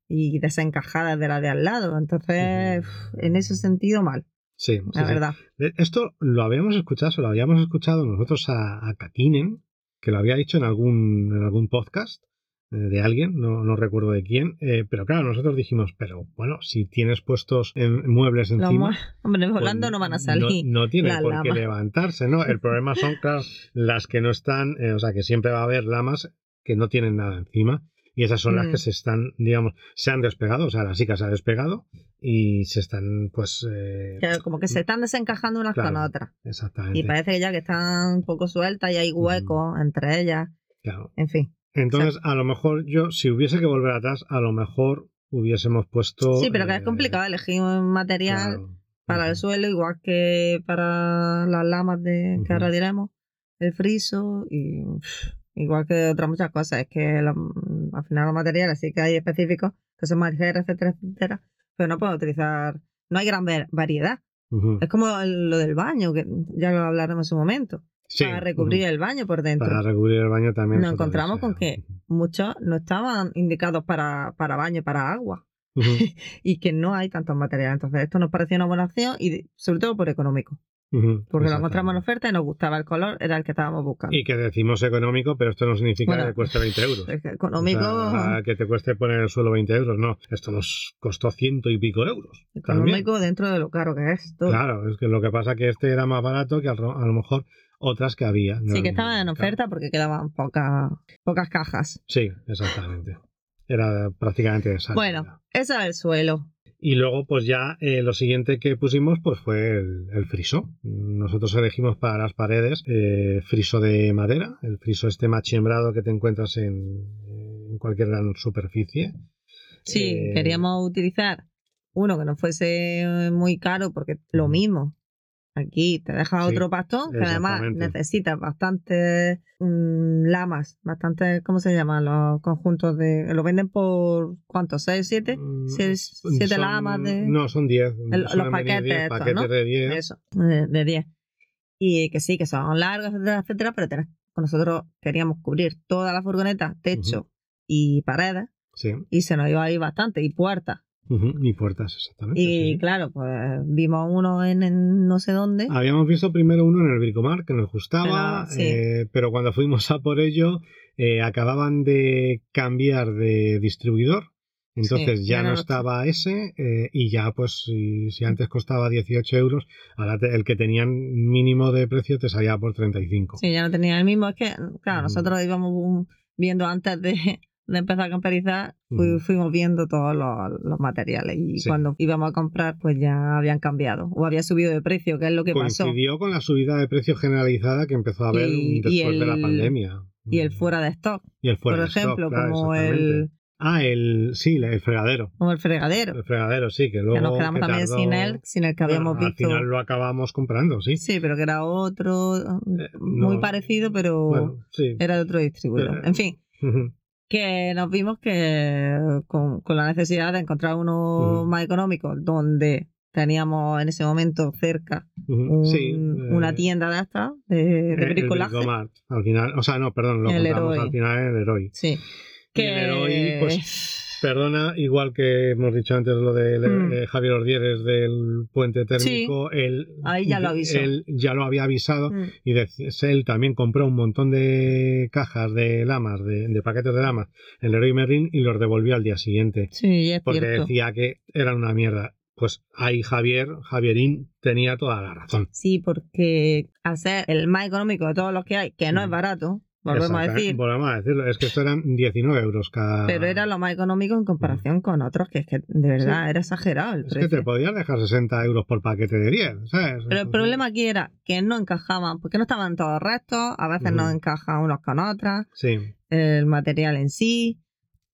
Speaker 2: y desencajadas de la de al lado. Entonces, en ese sentido, mal,
Speaker 1: Sí,
Speaker 2: la
Speaker 1: sí.
Speaker 2: verdad.
Speaker 1: Esto lo habíamos escuchado, se lo habíamos escuchado nosotros a, a Kakinen, que lo había dicho en algún, en algún podcast de alguien, no, no recuerdo de quién, eh, pero claro, nosotros dijimos, pero bueno, si tienes puestos en, muebles encima...
Speaker 2: mu- Hombre,
Speaker 1: pues
Speaker 2: volando no van a salir.
Speaker 1: No, no tiene
Speaker 2: las
Speaker 1: por qué levantarse, ¿no? El problema son, claro, las que no están, eh, o sea, que siempre va a haber lamas que no tienen nada encima. Y esas son las
Speaker 2: Mm.
Speaker 1: que se están, digamos, se han despegado, o sea, la chica se ha despegado y se están, pues, eh,
Speaker 2: como que se están desencajando unas con
Speaker 1: Claro,
Speaker 2: otras.
Speaker 1: exactamente.
Speaker 2: Y parece que ya que están un poco sueltas y hay huecos entre ellas.
Speaker 1: Claro.
Speaker 2: En fin.
Speaker 1: Entonces, a lo mejor yo, si hubiese que volver atrás, a lo mejor hubiésemos puesto.
Speaker 2: Sí, pero que es
Speaker 1: eh,
Speaker 2: complicado elegir un material
Speaker 1: claro.
Speaker 2: para el suelo, igual que para las lamas de que ahora diremos. el friso y pff, igual que otras muchas cosas. Es que mm, al final los materiales sí que hay específicos que son más ligeros, etcétera, etcétera. Pero no puedo utilizar, no hay gran variedad. Es como lo del baño, que ya lo hablaremos en su momento.
Speaker 1: Sí,
Speaker 2: para recubrir el baño por dentro.
Speaker 1: Para recubrir el baño también.
Speaker 2: Nos
Speaker 1: es
Speaker 2: encontramos con que muchos no estaban indicados para, para baño, para agua. Y que no hay tantos materiales. Entonces, esto nos pareció una buena opción y sobre todo por económico. Porque lo encontramos en oferta y nos gustaba el color, era el que estábamos buscando.
Speaker 1: Y que decimos económico, pero esto no significa
Speaker 2: Bueno,
Speaker 1: que cueste 20 euros.
Speaker 2: Es que económico,
Speaker 1: O sea, que te cueste poner el suelo 20 euros, no. Esto nos costó ciento y pico euros. También.
Speaker 2: económico dentro de lo caro que es. todo.
Speaker 1: Claro, es que lo que pasa que este era más barato que a lo mejor otras que había.
Speaker 2: Sí, que estaban en oferta porque quedaban pocas pocas cajas.
Speaker 1: Sí, exactamente. Era prácticamente esa.
Speaker 2: Bueno, ese es el suelo.
Speaker 1: Y luego, pues ya eh, lo siguiente que pusimos pues fue el, el friso. Nosotros elegimos para las paredes eh, friso de madera, el friso este machembrado que te encuentras en, en cualquier gran superficie.
Speaker 2: Sí,
Speaker 1: Eh,
Speaker 2: queríamos utilizar uno que no fuese muy caro porque lo mismo. Aquí te deja
Speaker 1: Sí,
Speaker 2: otro pastón que además necesitas bastantes mm, lamas, bastantes, ¿cómo se llaman? Los conjuntos de... Lo venden por, ¿cuántos? ¿Seis, siete?
Speaker 1: Mm,
Speaker 2: Seis, siete
Speaker 1: son-
Speaker 2: lamas de...
Speaker 1: No, son 10.
Speaker 2: El- los paquetes
Speaker 1: 10
Speaker 2: estos,
Speaker 1: paquetes
Speaker 2: ¿no?
Speaker 1: de 10.
Speaker 2: Eso, de, de 10. Y que sí, que son largos, etcétera, etcétera, pero tenés- nosotros queríamos cubrir toda la furgoneta, techo y paredes,
Speaker 1: Sí.
Speaker 2: y se nos iba a ir bastante, y puertas.
Speaker 1: Ujú, Y puertas, exactamente.
Speaker 2: Y
Speaker 1: sí,
Speaker 2: claro, pues vimos uno en, en no sé dónde.
Speaker 1: Habíamos visto primero uno en el Bricomar que nos gustaba,
Speaker 2: Pero, sí.
Speaker 1: eh, pero cuando fuimos a por ello eh, acababan de cambiar de distribuidor. Entonces
Speaker 2: Sí,
Speaker 1: ya
Speaker 2: ya
Speaker 1: no
Speaker 2: no lo-
Speaker 1: estaba ese eh, y ya pues si, si antes costaba 18 euros, ahora te- el que tenían mínimo de precio te salía por 35.
Speaker 2: Sí, ya no tenía el mismo. Es que, claro,
Speaker 1: Mm.
Speaker 2: nosotros íbamos viendo antes de, de empezar a camperizar, fui-
Speaker 1: Mm.
Speaker 2: fuimos viendo todos los, los materiales. Y
Speaker 1: Sí.
Speaker 2: cuando íbamos a comprar, pues ya habían cambiado. O había subido de precio, que es lo que pasó.
Speaker 1: Coincidió con la subida de precio generalizada que empezó a haber
Speaker 2: Y- y
Speaker 1: después de la pandemia.
Speaker 2: Y el fuera de stock,
Speaker 1: Y el fuera
Speaker 2: por
Speaker 1: de stock,
Speaker 2: ejemplo,
Speaker 1: claro,
Speaker 2: como el,
Speaker 1: Ah, el sí, el fregadero.
Speaker 2: como el fregadero.
Speaker 1: El fregadero, sí, que luego.
Speaker 2: que nos quedamos
Speaker 1: que
Speaker 2: también
Speaker 1: tardó-
Speaker 2: sin él, sin el que habíamos visto.
Speaker 1: Al final lo acabamos comprando, sí.
Speaker 2: Sí, pero que era otro,
Speaker 1: Eh,
Speaker 2: muy
Speaker 1: no-
Speaker 2: parecido, pero
Speaker 1: Bueno, sí.
Speaker 2: era de otro distribuidor.
Speaker 1: Pero-
Speaker 2: En fin,
Speaker 1: Ujú,
Speaker 2: que nos vimos que con, con la necesidad de encontrar uno
Speaker 1: Ujú.
Speaker 2: más económico, donde teníamos en ese momento cerca
Speaker 1: ujú,
Speaker 2: un-
Speaker 1: sí,
Speaker 2: una
Speaker 1: eh,
Speaker 2: tienda de estas, de, de
Speaker 1: el- el
Speaker 2: bricolaje.
Speaker 1: Bricomart, al final, o sea, no, perdón, lo
Speaker 2: El
Speaker 1: compramos
Speaker 2: Heroi.
Speaker 1: al final el Heroi.
Speaker 2: Sí.
Speaker 1: Y el Heroi, pues, Perdona, igual que hemos dicho antes lo de
Speaker 2: Mm.
Speaker 1: eh, Javier Ordieres del puente térmico, él,
Speaker 2: ahí ya lo avisó.
Speaker 1: él ya lo había avisado
Speaker 2: Mm,
Speaker 1: y de- él también compró un montón de cajas de lamas, de, de paquetes de lamas en Leroy Merlin y los devolvió al día siguiente
Speaker 2: Sí, es
Speaker 1: porque
Speaker 2: cierto.
Speaker 1: decía que eran una mierda. Pues ahí Javier, Javierín tenía toda la razón.
Speaker 2: Sí, porque ser el más económico de todos los que hay, que no es
Speaker 1: Mm.
Speaker 2: barato, volvemos a decir,
Speaker 1: Volvemos a decirlo. Es que esto eran 19 euros cada.
Speaker 2: pero era lo más económico en comparación con otros, que es que de verdad era exagerado el
Speaker 1: Es que
Speaker 2: precio.
Speaker 1: te podías dejar 60 euros por paquete de 10, ¿sabes?
Speaker 2: Pero el problema aquí era que no encajaban, porque no estaban todos rectos, a veces no encajan unos con otras,
Speaker 1: Sí.
Speaker 2: el material en sí.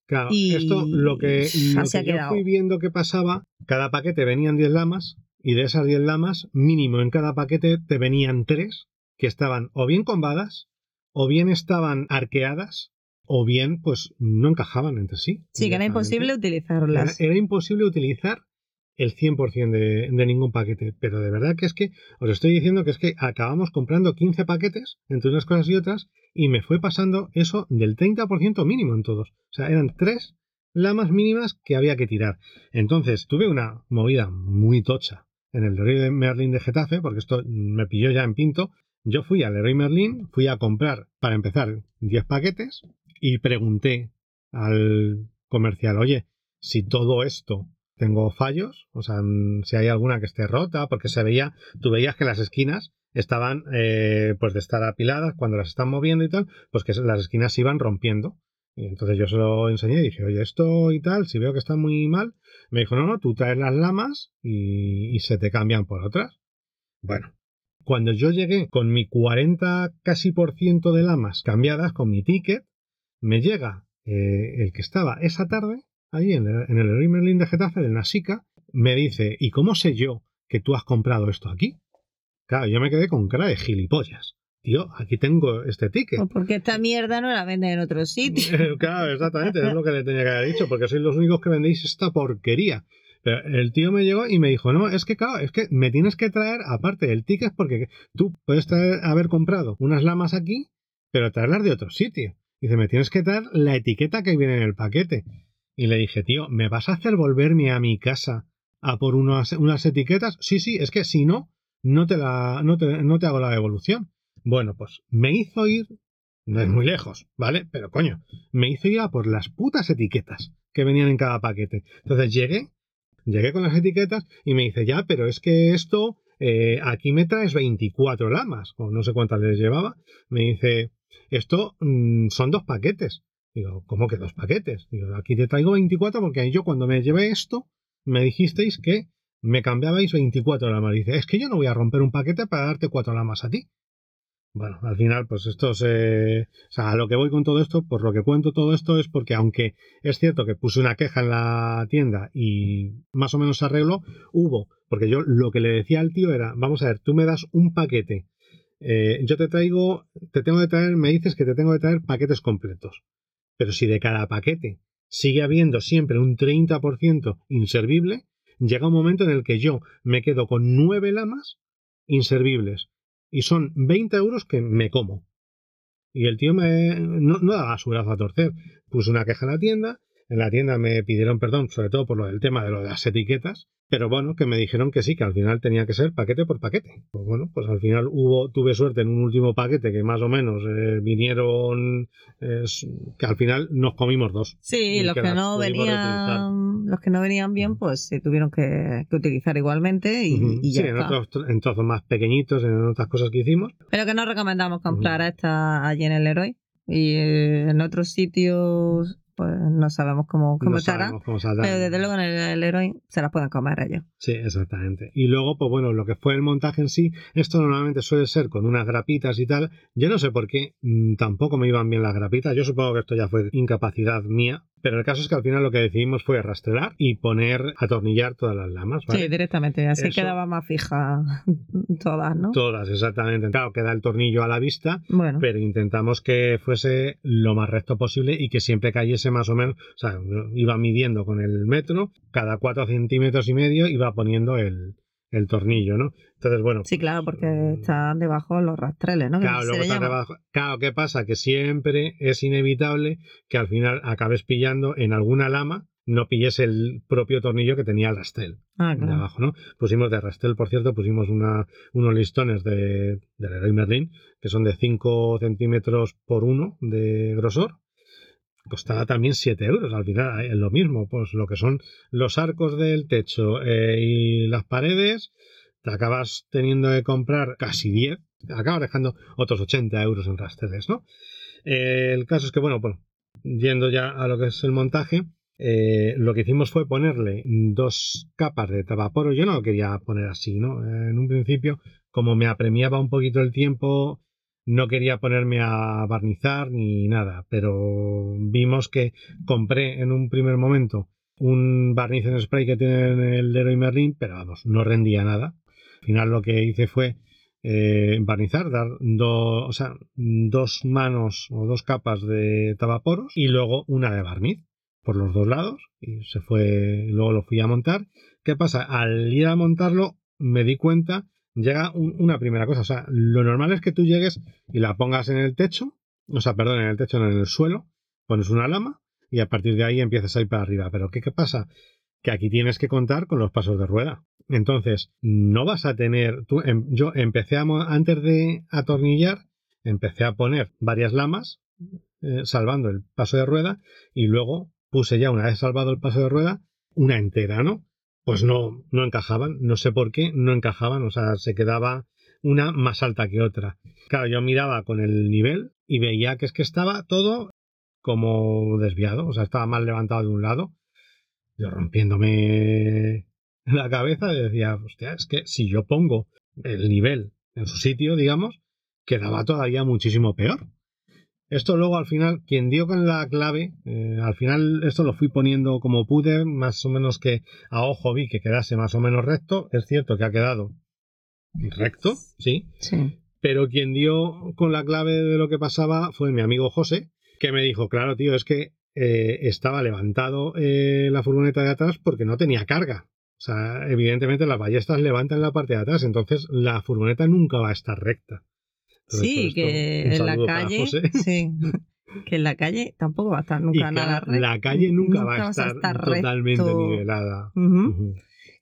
Speaker 1: Claro,
Speaker 2: Y
Speaker 1: esto lo que, lo que yo fui viendo que pasaba, cada paquete venían 10 lamas y de esas 10 lamas, mínimo en cada paquete te venían 3 que estaban o bien combadas, o bien estaban arqueadas, o bien pues no encajaban entre sí.
Speaker 2: Sí, que era imposible utilizarlas.
Speaker 1: era imposible utilizar el 100% de, de ningún paquete. Pero de verdad que es que os estoy diciendo que es que acabamos comprando 15 paquetes entre unas cosas y otras y me fue pasando eso del 30% mínimo en todos. O sea, eran tres lamas mínimas que había que tirar. Entonces tuve una movida muy tocha en el Leroy de Merlin de Getafe, porque esto me pilló ya en pinto. Yo fui al Leroy Merlin, fui a comprar, para empezar, 10 paquetes y pregunté al comercial, oye, si todo esto tengo fallos, o sea, si hay alguna que esté rota, porque se veía, tú veías que las esquinas estaban, eh, pues de estar apiladas, cuando las están moviendo y tal, pues que las esquinas se iban rompiendo. Y entonces yo se lo enseñé y dije, oye, esto y tal, si veo que está muy mal, me dijo, no, no, tú traes las lamas y se te cambian por otras. Bueno, cuando yo llegué con mi 40 casi por ciento de lamas cambiadas, con mi ticket, me llega eh, el que estaba esa tarde, ahí en el, en el Leroy Merlin de Getafe, del Nasica, me dice, ¿y cómo sé yo que tú has comprado esto aquí? Claro, yo me quedé con cara de gilipollas. tío, aquí tengo este ticket.
Speaker 2: Pues porque esta mierda no la venden en otro sitio.
Speaker 1: claro, exactamente, es lo que le tenía que haber dicho, porque sois los únicos que vendéis esta porquería. Pero el tío me llegó y me dijo, no, es que claro, es que me tienes que traer, aparte del ticket, porque tú puedes haber comprado unas lamas aquí, pero traerlas de otro sitio. Dice, me tienes que traer la etiqueta que viene en el paquete. Y le dije, tío, ¿me vas a hacer volverme a mi casa a por unas, unas etiquetas? Sí, sí, es que si no, no te, la, no, te, no te hago la devolución. Bueno, pues me hizo ir, no es muy lejos, ¿vale? Pero coño, me hizo ir a por las putas etiquetas que venían en cada paquete. Entonces llegué, llegué con las etiquetas y me dice, ya, pero es que esto, eh, aquí me traes 24 lamas, o no sé cuántas les llevaba. Me dice, esto mmm, son dos paquetes. Digo, ¿cómo que dos paquetes? Digo, aquí te traigo 24 porque yo cuando me llevé esto, me dijisteis que me cambiabais 24 lamas. Dice, es que yo no voy a romper un paquete para darte cuatro lamas a ti. Bueno, al final, pues esto se. O sea, a lo que voy con todo esto, por lo que cuento todo esto, es porque aunque es cierto que puse una queja en la tienda y más o menos se arregló, hubo. Porque yo lo que le decía al tío era: Vamos a ver, tú me das un paquete. Eh, yo te traigo, te tengo que traer, me dices que te tengo que traer paquetes completos. Pero si de cada paquete sigue habiendo siempre un 30% inservible, llega un momento en el que yo me quedo con nueve lamas inservibles y son 20 euros que me como. Y el tío me, no, no daba su brazo a torcer. Puse una queja en la tienda. En la tienda me pidieron perdón, sobre todo por lo del tema de lo de las etiquetas. Pero bueno, que me dijeron que sí, que al final tenía que ser paquete por paquete. Pues bueno, pues al final hubo, tuve suerte en un último paquete que más o menos eh, vinieron, eh, que al final nos comimos dos.
Speaker 2: Sí, los que, que no venían, los que no venían bien, pues se tuvieron que, que utilizar igualmente y, uh -huh. y ya
Speaker 1: sí,
Speaker 2: está.
Speaker 1: en otros en trozos más pequeñitos, en otras cosas que hicimos.
Speaker 2: Pero que no recomendamos comprar uh -huh. esta allí en el Leroy. Y eh, en otros sitios pues no sabemos cómo, cómo
Speaker 1: no
Speaker 2: estará.
Speaker 1: sabemos cómo saldrá.
Speaker 2: Pero desde luego en el, el Leroy se las pueden comer ellos.
Speaker 1: Sí, exactamente. Y luego, pues bueno, lo que fue el montaje en sí, esto normalmente suele ser con unas grapitas y tal. Yo no sé por qué mmm, tampoco me iban bien las grapitas. Yo supongo que esto ya fue incapacidad mía. Pero el caso es que al final lo que decidimos fue rastrear y poner, atornillar todas las lamas. ¿vale?
Speaker 2: Sí, directamente. Así Eso, quedaba más fija todas, ¿no?
Speaker 1: Todas, exactamente. Claro, queda el tornillo a la vista,
Speaker 2: bueno.
Speaker 1: pero intentamos que fuese lo más recto posible y que siempre cayese más o menos. O sea, iba midiendo con el metro, cada cuatro centímetros y medio iba poniendo el, el tornillo, ¿no? Entonces, bueno.
Speaker 2: Sí, claro, porque están debajo los rastreles, ¿no?
Speaker 1: Claro, luego están debajo. Claro, ¿qué pasa? Que siempre es inevitable que al final acabes pillando en alguna lama, no pilles el propio tornillo que tenía el rastrel
Speaker 2: ah, claro.
Speaker 1: de abajo, ¿no? Pusimos de rastrel, por cierto, pusimos una, unos listones de, de Leroy Merlin que son de 5 centímetros por 1 de grosor costaba también 7 euros. Al final es lo mismo, pues lo que son los arcos del techo eh, y las paredes, te acabas teniendo que comprar casi 10, acabas dejando otros 80 euros en rastreles, ¿no? Eh, el caso es que, bueno, bueno, yendo ya a lo que es el montaje, eh, lo que hicimos fue ponerle dos capas de tapaporo. Yo no lo quería poner así, ¿no? En un principio, como me apremiaba un poquito el tiempo, no quería ponerme a barnizar ni nada, pero vimos que compré en un primer momento un barniz en spray que tiene el Leroy Merlin, pero vamos, no rendía nada. Al final lo que hice fue eh, barnizar, dar o sea, dos manos o dos capas de tabaporos y luego una de barniz por los dos lados y se fue, luego lo fui a montar. ¿Qué pasa? Al ir a montarlo me di cuenta llega un, una primera cosa. O sea, lo normal es que tú llegues y la pongas en el techo, o sea, perdón, en el techo, no en el suelo, pones una lama y a partir de ahí empiezas a ir para arriba. Pero ¿qué, pasa? Que aquí tienes que contar con los pasos de rueda. Entonces, no vas a tener. Tú, em, yo empecé antes de atornillar, empecé a poner varias lamas, eh, salvando el paso de rueda, y luego puse ya, una vez salvado el paso de rueda, una entera, ¿no? Pues no, no encajaban, no sé por qué, no encajaban, o sea, se quedaba una más alta que otra. Claro, yo miraba con el nivel y veía que es que estaba todo como desviado, o sea, estaba mal levantado de un lado. Yo rompiéndome la cabeza decía, hostia, es que si yo pongo el nivel en su sitio, digamos, quedaba todavía muchísimo peor. Esto luego al final, quien dio con la clave, eh, al final esto lo fui poniendo como pude, más o menos que a ojo vi que quedase más o menos recto. Es cierto que ha quedado recto, sí.
Speaker 2: Sí.
Speaker 1: Pero quien dio con la clave de lo que pasaba fue mi amigo José, que me dijo, claro, tío, es que eh, estaba levantado eh, la furgoneta de atrás porque no tenía carga. O sea, evidentemente las ballestas levantan la parte de atrás, entonces la furgoneta nunca va a estar recta.
Speaker 2: Sí, que en la calle, sí, que en la calle tampoco va a estar
Speaker 1: Y
Speaker 2: nunca
Speaker 1: que
Speaker 2: nada recto.
Speaker 1: la calle nunca, va a estar, totalmente
Speaker 2: recto.
Speaker 1: nivelada.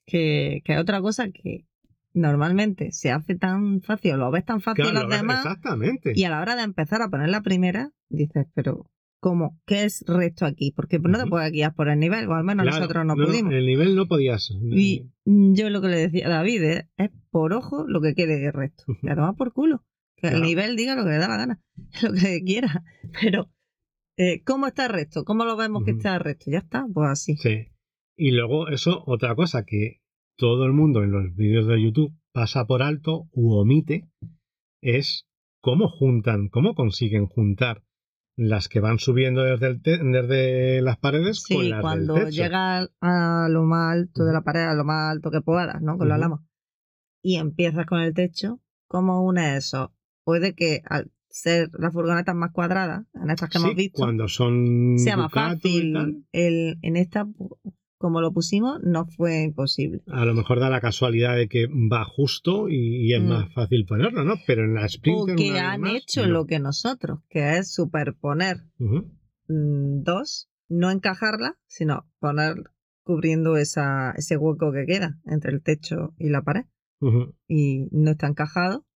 Speaker 2: Que, que es otra cosa que normalmente se hace tan fácil, lo ves tan fácil
Speaker 1: Claro,
Speaker 2: los demás,
Speaker 1: exactamente.
Speaker 2: y a la hora de empezar a poner la primera, dices, pero ¿cómo? ¿Qué es recto aquí? Porque no te puedes guiar por el nivel, o al menos
Speaker 1: Claro,
Speaker 2: nosotros no,
Speaker 1: no,
Speaker 2: pudimos.
Speaker 1: El nivel no podías.
Speaker 2: Y yo lo que le decía a David es, es por ojo lo que quede recto.
Speaker 1: Ujú.
Speaker 2: Y a tomar por culo. El nivel diga lo que le da la gana, lo que quiera. Pero, eh, ¿cómo está recto? ¿Cómo lo vemos que está recto? Ya está, pues así.
Speaker 1: Sí. Y luego, eso, otra cosa que todo el mundo en los vídeos de YouTube pasa por alto u omite es cómo juntan, cómo consiguen juntar las que van subiendo desde, el te- desde las paredes con
Speaker 2: Sí,
Speaker 1: las
Speaker 2: cuando
Speaker 1: del techo.
Speaker 2: llega a lo más alto de la pared, a lo más alto que puedas, ¿no? Con la
Speaker 1: Ujú.
Speaker 2: lama. Y empiezas con el techo, ¿cómo une eso? Puede que al ser las furgonetas más cuadradas, en estas que
Speaker 1: Sí,
Speaker 2: hemos visto,
Speaker 1: cuando son
Speaker 2: sea más fácil. El, en esta, como lo pusimos, no fue imposible.
Speaker 1: a lo mejor da la casualidad de que va justo y, y es
Speaker 2: Mm.
Speaker 1: más fácil ponerlo, ¿no? Pero en la
Speaker 2: O
Speaker 1: Sprinter
Speaker 2: que
Speaker 1: una vez
Speaker 2: han
Speaker 1: más,
Speaker 2: hecho
Speaker 1: no.
Speaker 2: lo que nosotros, que es superponer mm, dos, no encajarla, sino poner cubriendo esa, ese hueco que queda entre el techo y la pared. Y no está encajado.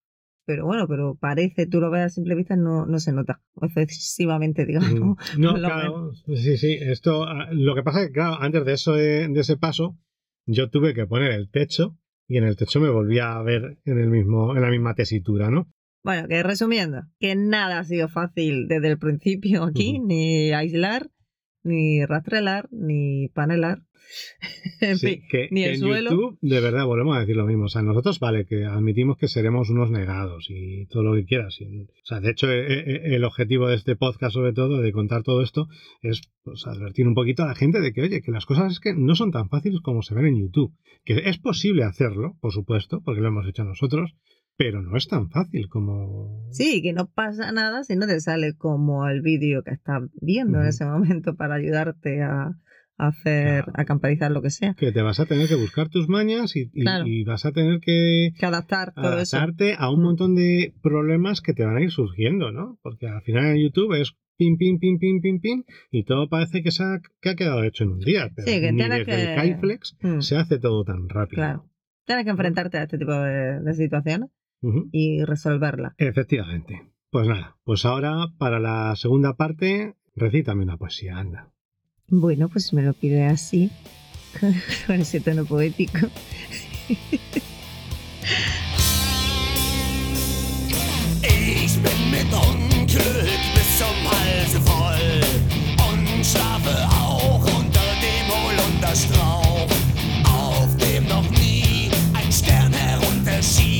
Speaker 2: Pero bueno, pero parece, tú lo ves a simple vista, no, no se nota excesivamente, digamos.
Speaker 1: Mm. No, claro, sí, sí. Esto, ah, lo que pasa es que, claro, antes de eso, de, de ese paso, yo tuve que poner el techo y en el techo me volvía a ver en el mismo, en la misma tesitura, ¿no?
Speaker 2: Bueno, que resumiendo, que nada ha sido fácil desde el principio aquí, ni aislar, ni rastrelar, ni panelar. en
Speaker 1: Sí,
Speaker 2: fin,
Speaker 1: que,
Speaker 2: ni
Speaker 1: que
Speaker 2: el
Speaker 1: en
Speaker 2: suelo.
Speaker 1: YouTube, de verdad, volvemos a decir lo mismo. O sea, nosotros, vale, que admitimos que seremos unos negados y todo lo que quieras. y- o sea, de hecho, eh, eh, el objetivo de este podcast, sobre todo, de contar todo esto, es pues, advertir un poquito a la gente de que, oye, que las cosas es que no son tan fáciles como se ven en YouTube. Que es posible hacerlo, por supuesto, porque lo hemos hecho nosotros, pero no es tan fácil como.
Speaker 2: Sí, que no pasa nada si no te sale como el vídeo que estás viendo en ese momento para ayudarte a hacer,
Speaker 1: Claro.
Speaker 2: a camperizar lo que sea.
Speaker 1: Que te vas a tener que buscar tus mañas y, y-
Speaker 2: Claro.
Speaker 1: y vas a tener que
Speaker 2: Que adaptar todo eso.
Speaker 1: adaptarte a un
Speaker 2: Mm.
Speaker 1: montón de problemas que te van a ir surgiendo, ¿no? Porque al final en YouTube es pim, pim, pim, pim, pim, pim, y todo parece que, se ha, que ha quedado hecho en un día. Pero
Speaker 2: Sí, que
Speaker 1: ni desde
Speaker 2: que-
Speaker 1: el Kaiflex
Speaker 2: Mm,
Speaker 1: se hace todo tan rápido.
Speaker 2: Claro. Tienes que enfrentarte a este tipo de, de situaciones y resolverlas.
Speaker 1: Efectivamente. Pues nada, pues ahora para la segunda parte, recítame una poesía, anda.
Speaker 2: Bueno, pues me lo pide así, con ese tono poético.
Speaker 3: Ich bin mit Unglück bis zum Halse voll und schlafe auch unter dem Holunderstrauch, auf dem noch nie ein Stern herunterschien.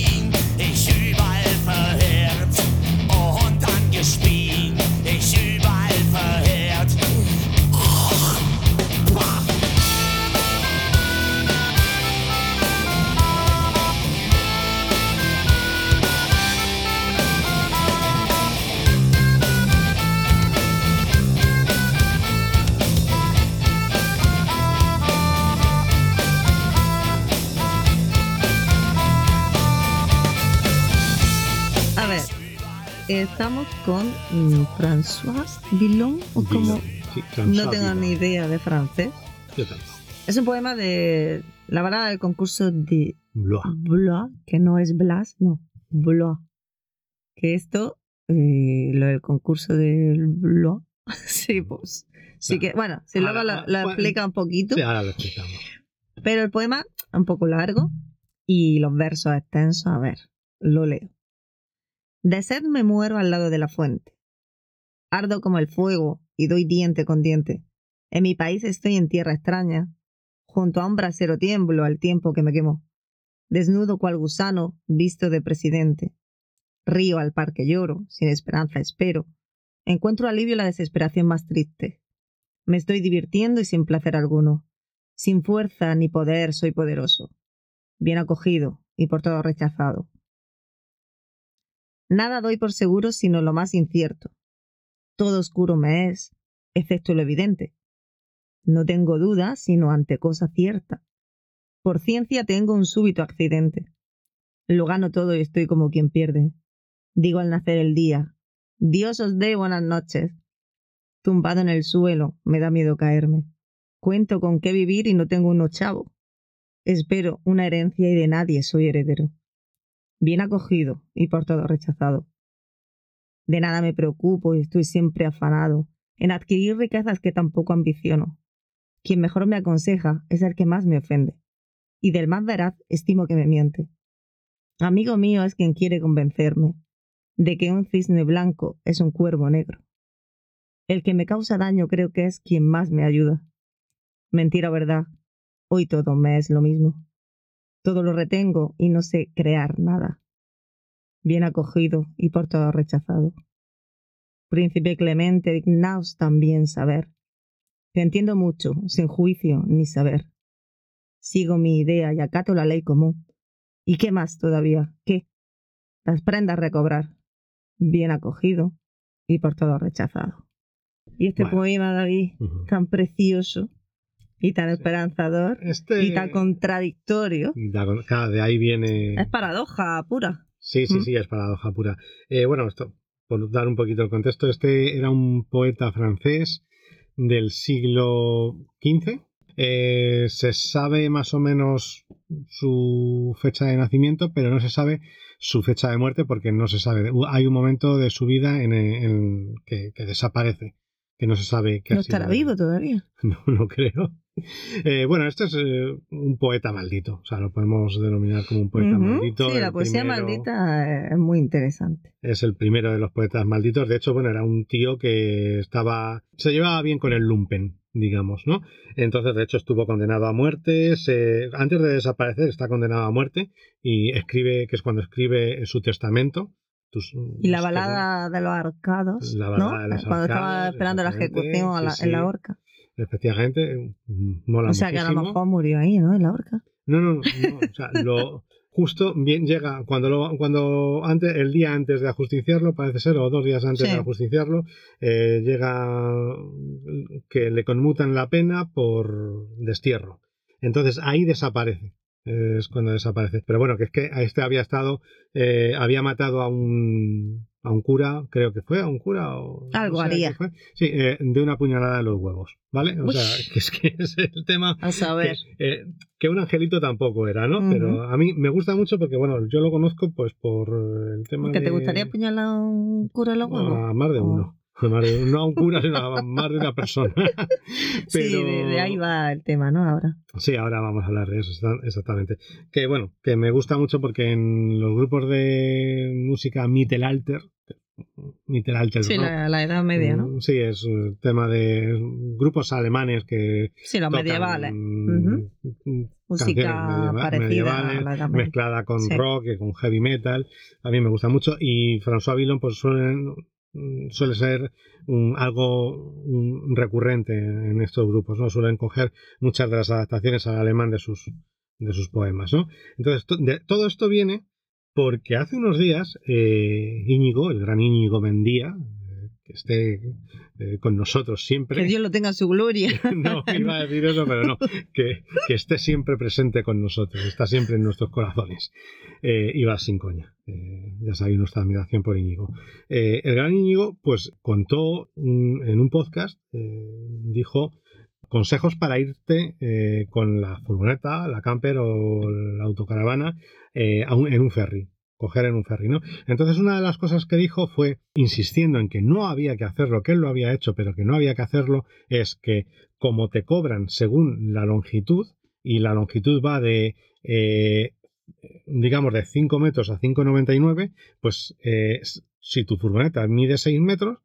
Speaker 2: Estamos con mm, François Villon, o como
Speaker 1: Sí,
Speaker 2: no tengo ni idea de francés.
Speaker 1: Yo tampoco.
Speaker 2: Es un poema de la balada del concurso de
Speaker 1: Blois.
Speaker 2: Blois, que no es Blas, no, Blois. Que esto, eh, lo del concurso del Blois, sí, pues. Sí que, bueno, si luego lo, lo
Speaker 1: bueno,
Speaker 2: explica un poquito.
Speaker 1: Sí, ahora lo explicamos.
Speaker 2: Pero el poema es un poco largo y los versos extensos, a ver, lo leo. De sed me muero al lado de la fuente. Ardo como el fuego y doy diente con diente. En mi país estoy en tierra extraña. Junto a un brasero tiemblo al tiempo que me quemo. Desnudo cual gusano, visto de presidente. Río al par que lloro, sin esperanza espero. Encuentro alivio la desesperación más triste. Me estoy divirtiendo y sin placer alguno. Sin fuerza ni poder soy poderoso. Bien acogido y por todo rechazado. Nada doy por seguro sino lo más incierto. Todo oscuro me es, excepto lo evidente. No tengo duda sino ante cosa cierta. Por ciencia tengo un súbito accidente. Lo gano todo y estoy como quien pierde. Digo al nacer el día, Dios os dé buenas noches. Tumbado en el suelo, me da miedo caerme. Cuento con qué vivir y no tengo uno chavo. Espero una herencia y de nadie soy heredero. Bien acogido y por todo rechazado. De nada me preocupo y estoy siempre afanado en adquirir riquezas que tampoco ambiciono. Quien mejor me aconseja es el que más me ofende, y del más veraz estimo que me miente. Amigo mío es quien quiere convencerme de que un cisne blanco es un cuervo negro. El que me causa daño creo que es quien más me ayuda. Mentira o verdad, hoy todo me es lo mismo. Todo lo retengo y no sé crear nada. Bien acogido y por todo rechazado. Príncipe Clemente, dignaos también saber que entiendo mucho, sin juicio ni saber. Sigo mi idea y acato la ley común. ¿Y qué más todavía? ¿Qué? Las prendas recobrar. Bien acogido y por todo rechazado. Y este
Speaker 1: Bueno.
Speaker 2: poema, David,
Speaker 1: Ujú.
Speaker 2: tan precioso y tan esperanzador
Speaker 1: Este...
Speaker 2: y tan contradictorio,
Speaker 1: Da- Claro, de ahí viene...
Speaker 2: es paradoja pura.
Speaker 1: Sí, sí,
Speaker 2: Mm.
Speaker 1: sí, es paradoja pura. Eh, bueno, esto, por dar un poquito el contexto, este era un poeta francés del siglo XV. Eh, se sabe más o menos su fecha de nacimiento, pero no se sabe su fecha de muerte porque no se sabe. Hay un momento de su vida en, en que, que desaparece, que no se sabe qué
Speaker 2: No estará vivo todavía.
Speaker 1: No, no creo. Eh, bueno, este es eh, un poeta maldito, o sea, lo podemos denominar como un poeta
Speaker 2: Ujú.
Speaker 1: maldito.
Speaker 2: Sí, la poesía
Speaker 1: primero-
Speaker 2: maldita es muy interesante.
Speaker 1: es el primero de los poetas malditos. De hecho, bueno, era un tío que estaba. se llevaba bien con el lumpen, digamos, ¿no? Entonces, de hecho, estuvo condenado a muerte. se- antes de desaparecer, está condenado a muerte. Y escribe, que es cuando escribe su testamento. tus-
Speaker 2: Y la balada de los arcados,
Speaker 1: La
Speaker 2: ¿no?
Speaker 1: balada de los
Speaker 2: Cuando estaba
Speaker 1: arcados,
Speaker 2: esperando la ejecución a la-
Speaker 1: sí,
Speaker 2: en la
Speaker 1: sí.
Speaker 2: horca.
Speaker 1: Efectivamente, mola
Speaker 2: O sea que a lo mejor murió ahí, ¿no? En la horca.
Speaker 1: No, no, no, no, o sea, lo justo bien llega cuando lo, cuando antes el día antes de ajusticiarlo parece ser o dos días antes
Speaker 2: Sí.
Speaker 1: de ajusticiarlo eh, llega que le conmutan la pena por destierro. Entonces ahí desaparece. Es cuando desaparece. Pero bueno, que es que a este había estado, eh, había matado a un, a un cura, creo que fue, a un cura o... no
Speaker 2: Algo
Speaker 1: sé
Speaker 2: haría.
Speaker 1: fue. Sí, eh, de una puñalada en los huevos, ¿vale? O
Speaker 2: Uy.
Speaker 1: sea, que es que es el tema
Speaker 2: A saber.
Speaker 1: que, eh, que un angelito tampoco era, ¿no? Pero a mí me gusta mucho porque, bueno, yo lo conozco pues por el tema
Speaker 2: ¿Que
Speaker 1: de...
Speaker 2: te gustaría apuñalar a un cura en los huevos?
Speaker 1: A más de uno. No a un cura, sino a más de una persona.
Speaker 2: Sí, de, de ahí va el tema, ¿no? Ahora.
Speaker 1: Sí, ahora vamos a hablar de eso, exactamente. Que bueno, que me gusta mucho porque en los grupos de música Mittelalter, Mittelalter,
Speaker 2: Sí,
Speaker 1: ¿no?
Speaker 2: la, la Edad Media, ¿no?
Speaker 1: Mm, Sí, es tema de grupos alemanes que
Speaker 2: Sí, los medievales.
Speaker 1: mm,
Speaker 2: Música
Speaker 1: canciones medieva-
Speaker 2: parecida a la Edad Media.
Speaker 1: mezclada con
Speaker 2: Sí.
Speaker 1: rock y con heavy metal. A mí me gusta mucho. Y François Villon, pues suelen- mm, suele ser un- algo un recurrente en estos grupos, ¿no? Suelen coger muchas de las adaptaciones al alemán de sus, de sus poemas, ¿no? Entonces, to- de- todo esto viene porque hace unos días eh, Íñigo, el gran Íñigo Mendía, eh, que esté eh, con nosotros siempre.
Speaker 2: Que Dios lo tenga en su gloria.
Speaker 1: No, iba a decir eso, pero no. Que, que esté siempre presente con nosotros, está siempre en nuestros corazones. Iba sin coña. Ya sabéis nuestra admiración por Íñigo. El gran Íñigo, pues contó un- en un podcast, dijo consejos para irte eh, con la furgoneta, la camper o la autocaravana eh, en un ferry coger en un ferry, ¿no? Entonces una de las cosas que dijo fue, insistiendo en que no había que hacerlo, que él lo había hecho, pero que no había que hacerlo, es que como te cobran según la longitud, y la longitud va de, eh, digamos, de 5 metros a 5,99, pues eh, si tu furgoneta mide 6 metros,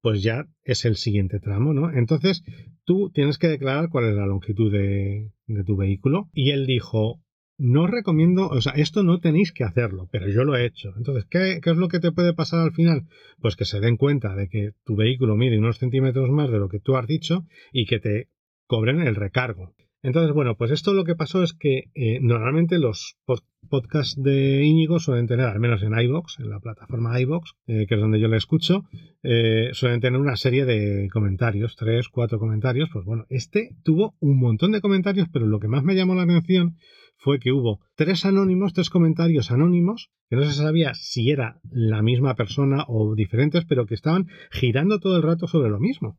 Speaker 1: pues ya es el siguiente tramo, ¿no? Entonces tú tienes que declarar cuál es la longitud de, tu vehículo. Y él dijo, no recomiendo, o sea, esto no tenéis que hacerlo, pero yo lo he hecho. Entonces, ¿qué, ¿qué, es lo que te puede pasar al final? Pues que se den cuenta de que tu vehículo mide unos centímetros más de lo que tú has dicho y que te cobren el recargo. Entonces, bueno, pues esto lo que pasó es que eh, normalmente los pod- podcasts de Íñigo suelen tener, al menos en iVoox, en la plataforma iVoox, eh, que es donde yo le escucho, eh, suelen tener una serie de comentarios, tres, cuatro comentarios. Pues bueno, este tuvo un montón de comentarios, pero lo que más me llamó la atención fue que hubo tres anónimos, tres comentarios anónimos, que no se sabía si era la misma persona o diferentes, pero que estaban girando todo el rato sobre lo mismo.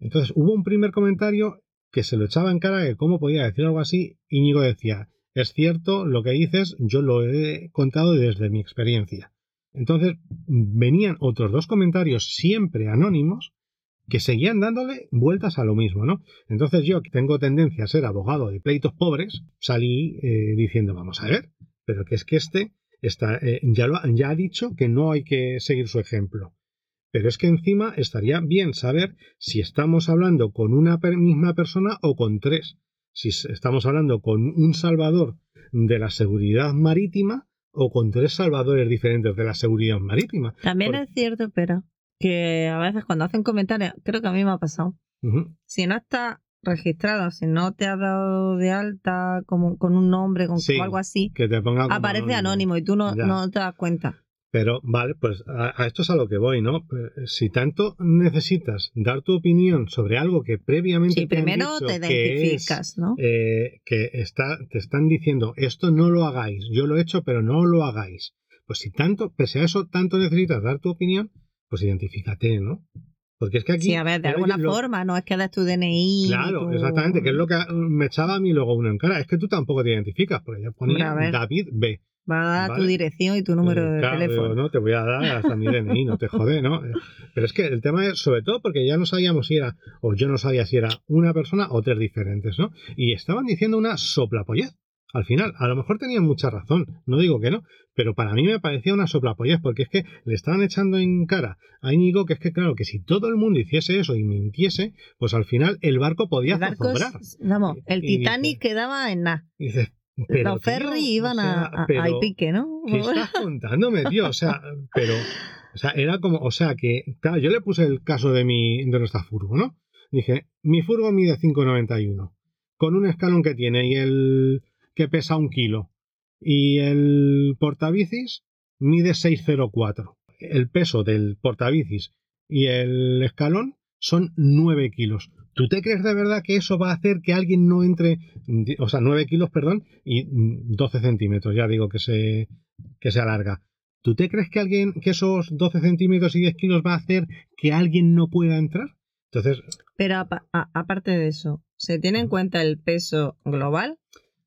Speaker 1: Entonces hubo un primer comentario que se lo echaba en cara que cómo podía decir algo así. Íñigo decía, es cierto, lo que dices, yo lo he contado desde mi experiencia. Entonces venían otros dos comentarios siempre anónimos que seguían dándole vueltas a lo mismo, ¿no? Entonces yo, que tengo tendencia a ser abogado de pleitos pobres, salí eh, diciendo, vamos a ver, pero que es que este está, eh, ya, lo, ya ha dicho que no hay que seguir su ejemplo. Pero es que encima estaría bien saber si estamos hablando con una misma persona o con tres. Si estamos hablando con un salvador de la seguridad marítima o con tres salvadores diferentes de la seguridad marítima.
Speaker 2: También es cierto, pero que a veces cuando hacen comentarios, creo que a mí me ha pasado, si no está registrado, si no te has dado de alta como con un nombre, con
Speaker 1: Sí,
Speaker 2: algo así,
Speaker 1: Que te ponga
Speaker 2: aparece anónimo. y tú no, no te das cuenta.
Speaker 1: Pero vale, pues a, a esto es a lo que voy, ¿no? Si tanto necesitas dar tu opinión sobre algo que previamente
Speaker 2: Sí,
Speaker 1: te han
Speaker 2: primero
Speaker 1: dicho
Speaker 2: te
Speaker 1: que es,
Speaker 2: identificas, ¿no?
Speaker 1: eh, que está, te están diciendo esto no lo hagáis, yo lo he hecho, pero no lo hagáis. Pues si tanto, pese a eso, tanto necesitas dar tu opinión, pues identifícate, ¿no? Porque es que aquí.
Speaker 2: Sí, a ver, de alguna
Speaker 1: lo-
Speaker 2: forma, no es que des tu DNI. ni
Speaker 1: Claro,
Speaker 2: tu-
Speaker 1: exactamente, que es lo que me echaba a mí luego uno en cara. Es que tú tampoco te identificas, porque yo ponía. David B.
Speaker 2: Va a dar tu dirección y tu número
Speaker 1: Eh,
Speaker 2: de
Speaker 1: claro,
Speaker 2: teléfono.
Speaker 1: no, te voy a dar hasta mi DNI, no te jode, ¿no? Pero es que el tema es, sobre todo, porque ya no sabíamos si era, o yo no sabía si era una persona o tres diferentes, ¿no? Y estaban diciendo una soplapollez. Al final, a lo mejor tenían mucha razón, no digo que no, pero para mí me parecía una soplapollez, porque es que le estaban echando en cara a Íñigo que es que, claro, que si todo el mundo hiciese eso y mintiese, pues al final el barco podía zozobrar.
Speaker 2: vamos, el
Speaker 1: Y
Speaker 2: Titanic
Speaker 1: dice-
Speaker 2: quedaba en nada.
Speaker 1: Dices, pero,
Speaker 2: Los
Speaker 1: tío,
Speaker 2: ferries
Speaker 1: o
Speaker 2: iban
Speaker 1: sea,
Speaker 2: a, a, a
Speaker 1: pero-
Speaker 2: pique, ¿no?
Speaker 1: ¿Qué estás contándome, tío? O sea, pero. O sea, era como. O sea, que. Claro, yo le puse el caso de mi de nuestra furgo, ¿no? Dije, mi furgo mide 5,91. Con un escalón que tiene y el. que pesa un kilo. Y el portabicis mide 6,04. El peso del portabicis y el escalón son 9 kilos. ¿Tú te crees de verdad que eso va a hacer que alguien no entre, o sea, 9 kilos, perdón, y mm, 12 centímetros, ya digo que se, que se alarga? ¿Tú te crees que alguien, que esos 12 centímetros y 10 kilos va a hacer que alguien no pueda entrar? Entonces,
Speaker 2: Pero aparte de eso, ¿se tiene en cuenta el peso global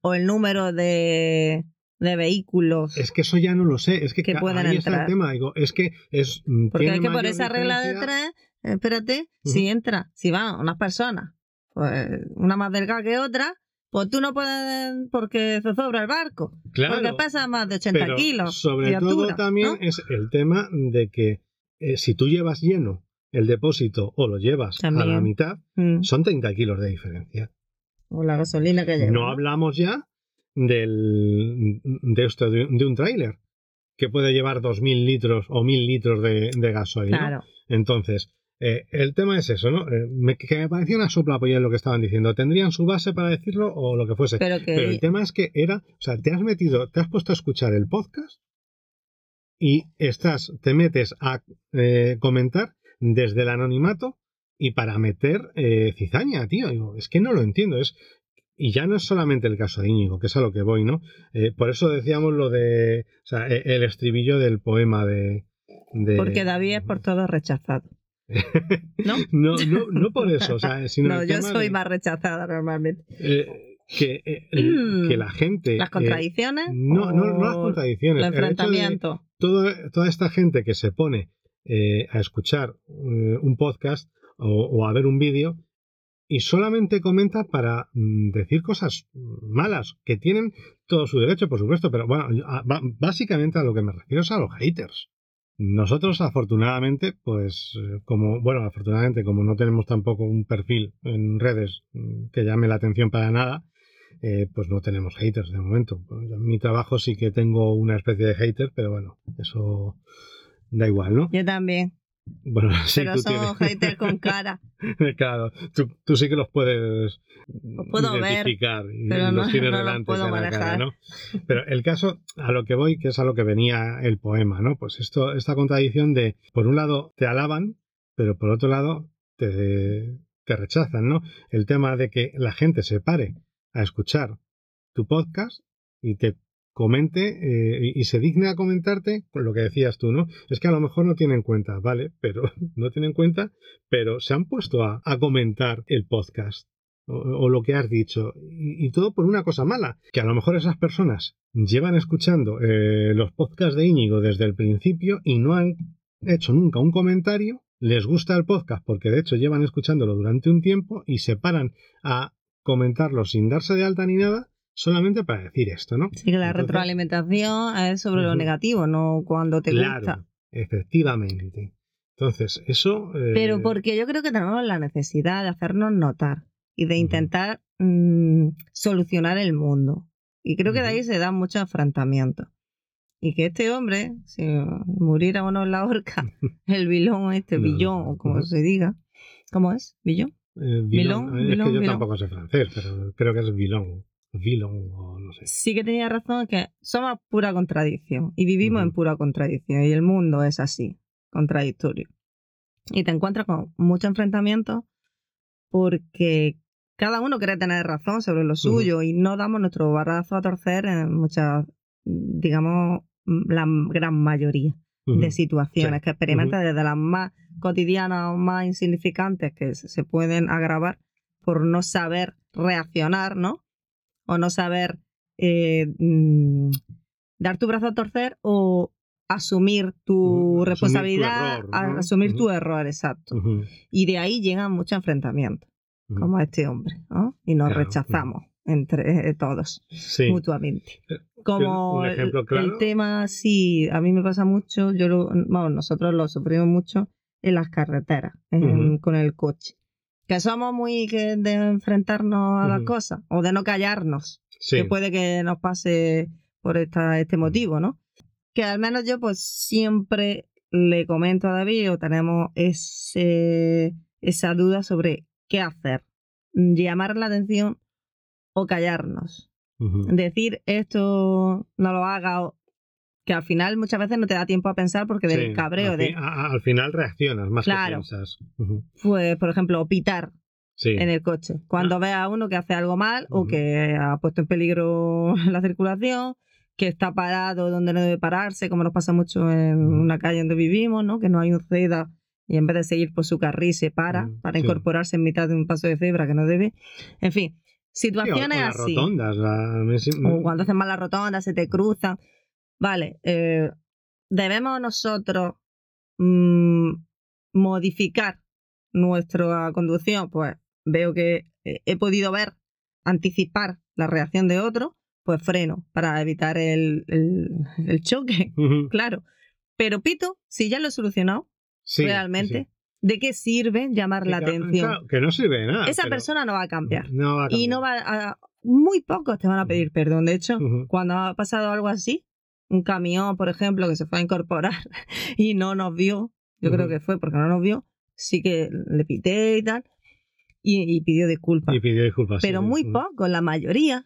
Speaker 2: o el número de, de vehículos?
Speaker 1: es que eso ya no lo sé, es que,
Speaker 2: Que puedan
Speaker 1: ahí está el
Speaker 2: entrar.
Speaker 1: tema, digo, es que es... mm,
Speaker 2: Porque es que por esa regla de tres, espérate, si entra, si van unas personas, pues una más delgada que otra, pues tú no puedes porque se sobra el barco.
Speaker 1: Claro,
Speaker 2: porque pesa más de 80
Speaker 1: pero
Speaker 2: kilos.
Speaker 1: sobre todo
Speaker 2: altura,
Speaker 1: también
Speaker 2: ¿no?
Speaker 1: es el tema de que eh, si tú llevas lleno el depósito o lo llevas a la mitad,
Speaker 2: Mm.
Speaker 1: son 30 kilos de diferencia.
Speaker 2: O la gasolina que lleva.
Speaker 1: No hablamos ya del, de, esto, de, un tráiler que puede llevar 2.000 litros o 1.000 litros de, de gasoil. ¿no?
Speaker 2: Claro.
Speaker 1: Entonces, eh, el tema es eso, ¿no? Eh, me- que me parecía una sopla en lo que estaban diciendo. ¿Tendrían su base para decirlo o lo que fuese?
Speaker 2: Pero que
Speaker 1: Pero el tema es que era, o sea, te has metido, te has puesto a escuchar el podcast y estás, te metes a eh, comentar desde el anonimato y para meter cizaña, tío. Digo, es que no lo entiendo. Es, y ya no es solamente el caso de Íñigo, que es a lo que voy, ¿no? Por eso decíamos lo de, o sea, e- el estribillo del poema de... de-
Speaker 2: porque David es por todo rechazado. ¿No?
Speaker 1: No, no, no por eso, o sea, sino
Speaker 2: No,
Speaker 1: el
Speaker 2: yo soy
Speaker 1: de,
Speaker 2: más rechazada normalmente.
Speaker 1: eh, que, eh, el- que la gente...
Speaker 2: ¿Las
Speaker 1: eh,
Speaker 2: contradicciones?
Speaker 1: no, no, no las contradicciones.
Speaker 2: El
Speaker 1: el
Speaker 2: enfrentamiento.
Speaker 1: todo- toda esta gente que se pone eh, a escuchar eh, un podcast o, o a ver un vídeo y solamente comenta para mm, decir cosas malas, que tienen todo su derecho, por supuesto, pero bueno, yo- a- ba- básicamente a lo que me refiero es a los haters. Nosotros, afortunadamente, pues, eh, como, bueno, afortunadamente, como no tenemos tampoco un perfil en redes mm, que llame la atención para nada, eh, pues no tenemos haters de momento. En mi trabajo sí que tengo una especie de hater, pero bueno, eso da igual, ¿no?
Speaker 2: Yo también.
Speaker 1: Bueno, sí,
Speaker 2: pero
Speaker 1: tú
Speaker 2: son haters con cara.
Speaker 1: claro, tú, tú sí que los puedes
Speaker 2: puedo ver,
Speaker 1: identificar y
Speaker 2: pero
Speaker 1: los
Speaker 2: no-
Speaker 1: tienes
Speaker 2: no los
Speaker 1: delante
Speaker 2: puedo
Speaker 1: cara a cara,
Speaker 2: manejar.
Speaker 1: ¿no? Pero el caso a lo que voy, que es a lo que venía el poema, ¿no? Pues esto, esta contradicción de, por un lado, te alaban, pero por otro lado, te, te rechazan, ¿no? El tema de que la gente se pare a escuchar tu podcast y te comente eh, y se digne a comentarte con lo que decías tú, ¿no? Es que a lo mejor no tienen en cuenta, ¿vale? Pero no tienen en cuenta, pero se han puesto a, a comentar el podcast o, lo que has dicho y, y todo por una cosa mala, que a lo mejor esas personas llevan escuchando eh, los podcasts de Íñigo desde el principio y no han hecho nunca un comentario, les gusta el podcast porque de hecho llevan escuchándolo durante un tiempo y se paran a comentarlo sin darse de alta ni nada solamente para decir esto, ¿no?
Speaker 2: Sí que la
Speaker 1: Entonces-
Speaker 2: retroalimentación es sobre lo
Speaker 1: Ujú.
Speaker 2: negativo, no cuando te
Speaker 1: claro,
Speaker 2: gusta.
Speaker 1: efectivamente. Entonces, eso... eh,
Speaker 2: Pero porque yo creo que tenemos la necesidad de hacernos notar y de intentar mm, solucionar el mundo. Y creo que de ahí se dan muchos enfrentamientos. Y que este hombre, si muriera uno en la horca, el bilón, este
Speaker 1: No,
Speaker 2: billón, o como
Speaker 1: ujú.
Speaker 2: se diga. ¿Cómo es? ¿Billón?
Speaker 1: eh,
Speaker 2: Vilón,
Speaker 1: Vilón, es
Speaker 2: Vilón,
Speaker 1: que yo
Speaker 2: Vilón.
Speaker 1: tampoco sé francés, pero creo que es Vilón. O no sé.
Speaker 2: Sí que tenía razón, que somos pura contradicción y vivimos en pura contradicción y el mundo es así, contradictorio. Y te encuentras con muchos enfrentamientos porque cada uno quiere tener razón sobre lo suyo y no damos nuestro barazo a torcer en muchas, digamos, la gran mayoría de situaciones
Speaker 1: Sí.
Speaker 2: que experimenta desde las más cotidianas o más insignificantes que se pueden agravar por no saber reaccionar, ¿no? O no saber eh, mm, dar tu brazo a torcer o asumir tu
Speaker 1: Ujú, asumir tu
Speaker 2: responsabilidad,
Speaker 1: error,
Speaker 2: a-
Speaker 1: ¿no?
Speaker 2: asumir tu error, exacto. Y de ahí llegan muchos enfrentamientos, como este hombre, ¿no? Y nos
Speaker 1: Claro,
Speaker 2: rechazamos entre eh, todos
Speaker 1: Sí.
Speaker 2: mutuamente.
Speaker 1: Eh,
Speaker 2: Como el- tema, sí, a mí me pasa mucho, yo lo, vamos, nosotros lo sufrimos mucho en las carreteras, en- con el coche. Que somos muy que de enfrentarnos a las cosas o de no callarnos,
Speaker 1: Sí.
Speaker 2: que puede que nos pase por esta, este motivo, ¿no? Que al menos yo pues siempre le comento a David o tenemos ese, esa duda sobre qué hacer, llamar la atención o callarnos. Decir esto no lo haga o que al final muchas veces no te da tiempo a pensar porque del
Speaker 1: Sí,
Speaker 2: cabreo
Speaker 1: al,
Speaker 2: de
Speaker 1: a- al final reaccionas más
Speaker 2: Claro.
Speaker 1: que piensas.
Speaker 2: Pues por ejemplo pitar
Speaker 1: Sí.
Speaker 2: en el coche cuando ve a uno que hace algo mal o
Speaker 1: Ujú.
Speaker 2: que ha puesto en peligro la circulación que está parado donde no debe pararse como nos pasa mucho en
Speaker 1: Ujú.
Speaker 2: una calle donde vivimos no que no hay un ceda y en vez de seguir por su carril se para
Speaker 1: Ujú,
Speaker 2: para
Speaker 1: sí.
Speaker 2: incorporarse en mitad de un paso de cebra que no debe en fin
Speaker 1: Sí, o- o
Speaker 2: situaciones
Speaker 1: las
Speaker 2: así
Speaker 1: rotondas. la-
Speaker 2: o cuando hacen mal la rotonda, se te cruzan. Vale, eh, debemos nosotros mm, modificar nuestra conducción. Pues veo que he podido ver, anticipar la reacción de otro, pues freno para evitar el, el- el choque, claro. Pero pito, si ya lo he solucionado
Speaker 1: Sí,
Speaker 2: realmente,
Speaker 1: sí.
Speaker 2: ¿de qué sirve llamar
Speaker 1: Que
Speaker 2: la atención?
Speaker 1: claro, que no sirve de nada.
Speaker 2: Esa persona no va a cambiar.
Speaker 1: No va a
Speaker 2: Y
Speaker 1: cambiar.
Speaker 2: no va a... Muy pocos te van a pedir perdón. De hecho, cuando ha pasado algo así, un camión, por ejemplo, que se fue a incorporar y no nos vio, yo creo que fue porque no nos vio, sí que le pité y tal, y, y pidió disculpas.
Speaker 1: Y pidió disculpas.
Speaker 2: Pero
Speaker 1: sí.
Speaker 2: muy
Speaker 1: Ujú.
Speaker 2: poco, la mayoría,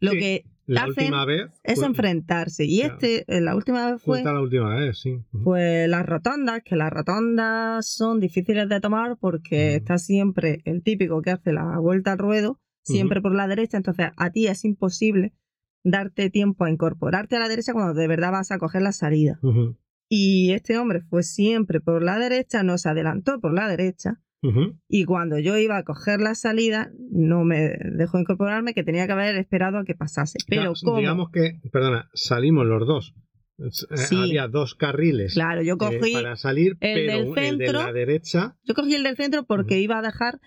Speaker 2: lo
Speaker 1: Sí,
Speaker 2: que
Speaker 1: La
Speaker 2: hacen
Speaker 1: última vez.
Speaker 2: es enfrentarse. Y
Speaker 1: Claro.
Speaker 2: este, eh, la última vez fue
Speaker 1: la última vez, sí.
Speaker 2: Pues las rotondas, que las rotondas son difíciles de tomar porque está siempre el típico que hace la vuelta al ruedo, siempre por la derecha, entonces a ti es imposible darte tiempo a incorporarte a la derecha cuando de verdad vas a coger la salida. Y este hombre fue siempre por la derecha, nos adelantó por la derecha y cuando yo iba a coger la salida no me dejó incorporarme que tenía que haber esperado a que pasase. Pero
Speaker 1: Claro,
Speaker 2: como,
Speaker 1: Digamos que, perdona, salimos los dos. Eh,
Speaker 2: Sí.
Speaker 1: Había dos carriles
Speaker 2: claro, yo
Speaker 1: eh,
Speaker 2: cogí
Speaker 1: para salir,
Speaker 2: el
Speaker 1: pero
Speaker 2: del
Speaker 1: el de
Speaker 2: centro,
Speaker 1: la derecha.
Speaker 2: Yo cogí el del centro porque iba a dejar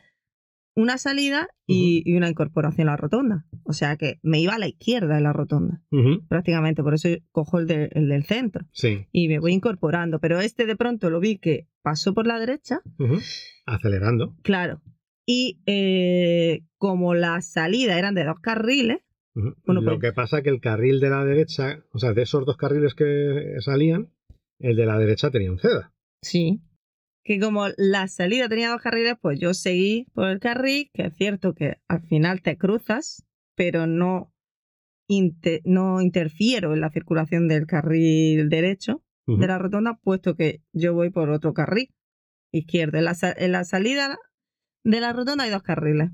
Speaker 2: una salida y, y una incorporación a la rotonda. O sea que me iba a la izquierda de la rotonda, prácticamente. Por eso cojo el, de- el del centro
Speaker 1: Sí.
Speaker 2: y me voy incorporando. Pero este de pronto lo vi que pasó por la derecha.
Speaker 1: Acelerando.
Speaker 2: claro. Y eh, como las salidas eran de dos carriles. Bueno,
Speaker 1: Lo
Speaker 2: pues-
Speaker 1: que pasa que el carril de la derecha, o sea, de esos dos carriles que salían, el de la derecha tenía un ceda.
Speaker 2: sí. Que como la salida tenía dos carriles, pues yo seguí por el carril, que es cierto que al final te cruzas, pero no, inte- no interfiero en la circulación del carril derecho de la rotonda, puesto que yo voy por otro carril izquierdo. En la, sa- en la salida de la rotonda hay dos carriles.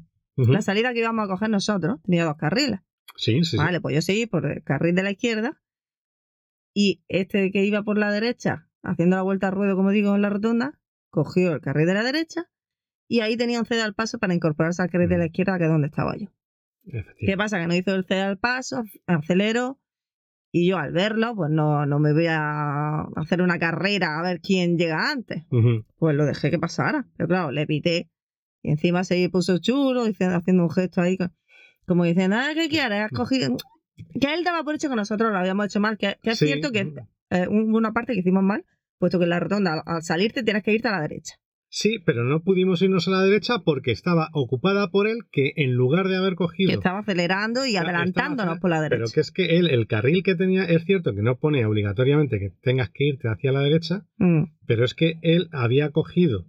Speaker 2: La salida que íbamos a coger nosotros tenía dos carriles.
Speaker 1: Sí, sí, sí.
Speaker 2: Vale, pues yo seguí por el carril de la izquierda y este que iba por la derecha, haciendo la vuelta al ruedo, como digo, en la rotonda, cogió el carril de la derecha y ahí tenía un cede al paso para incorporarse al carril de la izquierda, que es donde estaba yo. ¿Qué pasa? Que no hizo el cede al paso, aceleró y yo al verlo, pues no, no me voy a hacer una carrera a ver quién llega antes.
Speaker 1: Ujú.
Speaker 2: Pues lo dejé que pasara. Pero claro, le pité. Y encima se puso chulo, haciendo un gesto ahí, co- como diciendo, ah, ¿qué quieres? Has cogido... Que él daba por hecho que nosotros lo habíamos hecho mal, que, que es
Speaker 1: Sí.
Speaker 2: cierto que eh, una parte que hicimos mal, puesto que en la rotonda, al, al salirte, tienes que irte a la derecha.
Speaker 1: Sí, pero no pudimos irnos a la derecha porque estaba ocupada por él que en lugar de haber cogido...
Speaker 2: Que estaba acelerando y
Speaker 1: Claro,
Speaker 2: adelantándonos por la derecha.
Speaker 1: Pero que es que él, el carril que tenía, es cierto que no pone obligatoriamente que tengas que irte hacia la derecha,
Speaker 2: Mm,
Speaker 1: pero es que él había cogido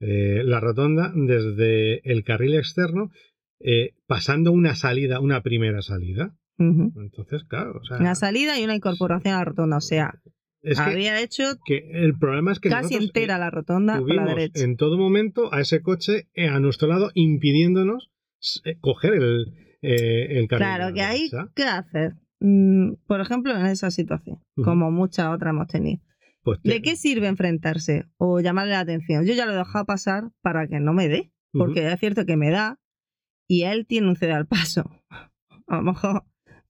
Speaker 1: eh, la rotonda desde el carril externo, eh, pasando una salida, una primera salida. Entonces, claro, o sea,
Speaker 2: Una salida y una incorporación a la rotonda. O sea,
Speaker 1: es que,
Speaker 2: había hecho
Speaker 1: que el problema es que
Speaker 2: casi entera
Speaker 1: eh,
Speaker 2: la rotonda por la derecha.
Speaker 1: en todo momento a ese coche eh, a nuestro lado impidiéndonos eh, coger el, eh, el carril.
Speaker 2: Claro,
Speaker 1: la
Speaker 2: que ahí. ¿qué haces? Mm, por ejemplo, en esa situación, como muchas otras hemos tenido.
Speaker 1: Pues
Speaker 2: ¿De qué sirve enfrentarse o llamarle la atención? Yo ya lo he dejado pasar para que no me dé, porque es cierto que me da y él tiene un cede al paso. A lo mejor,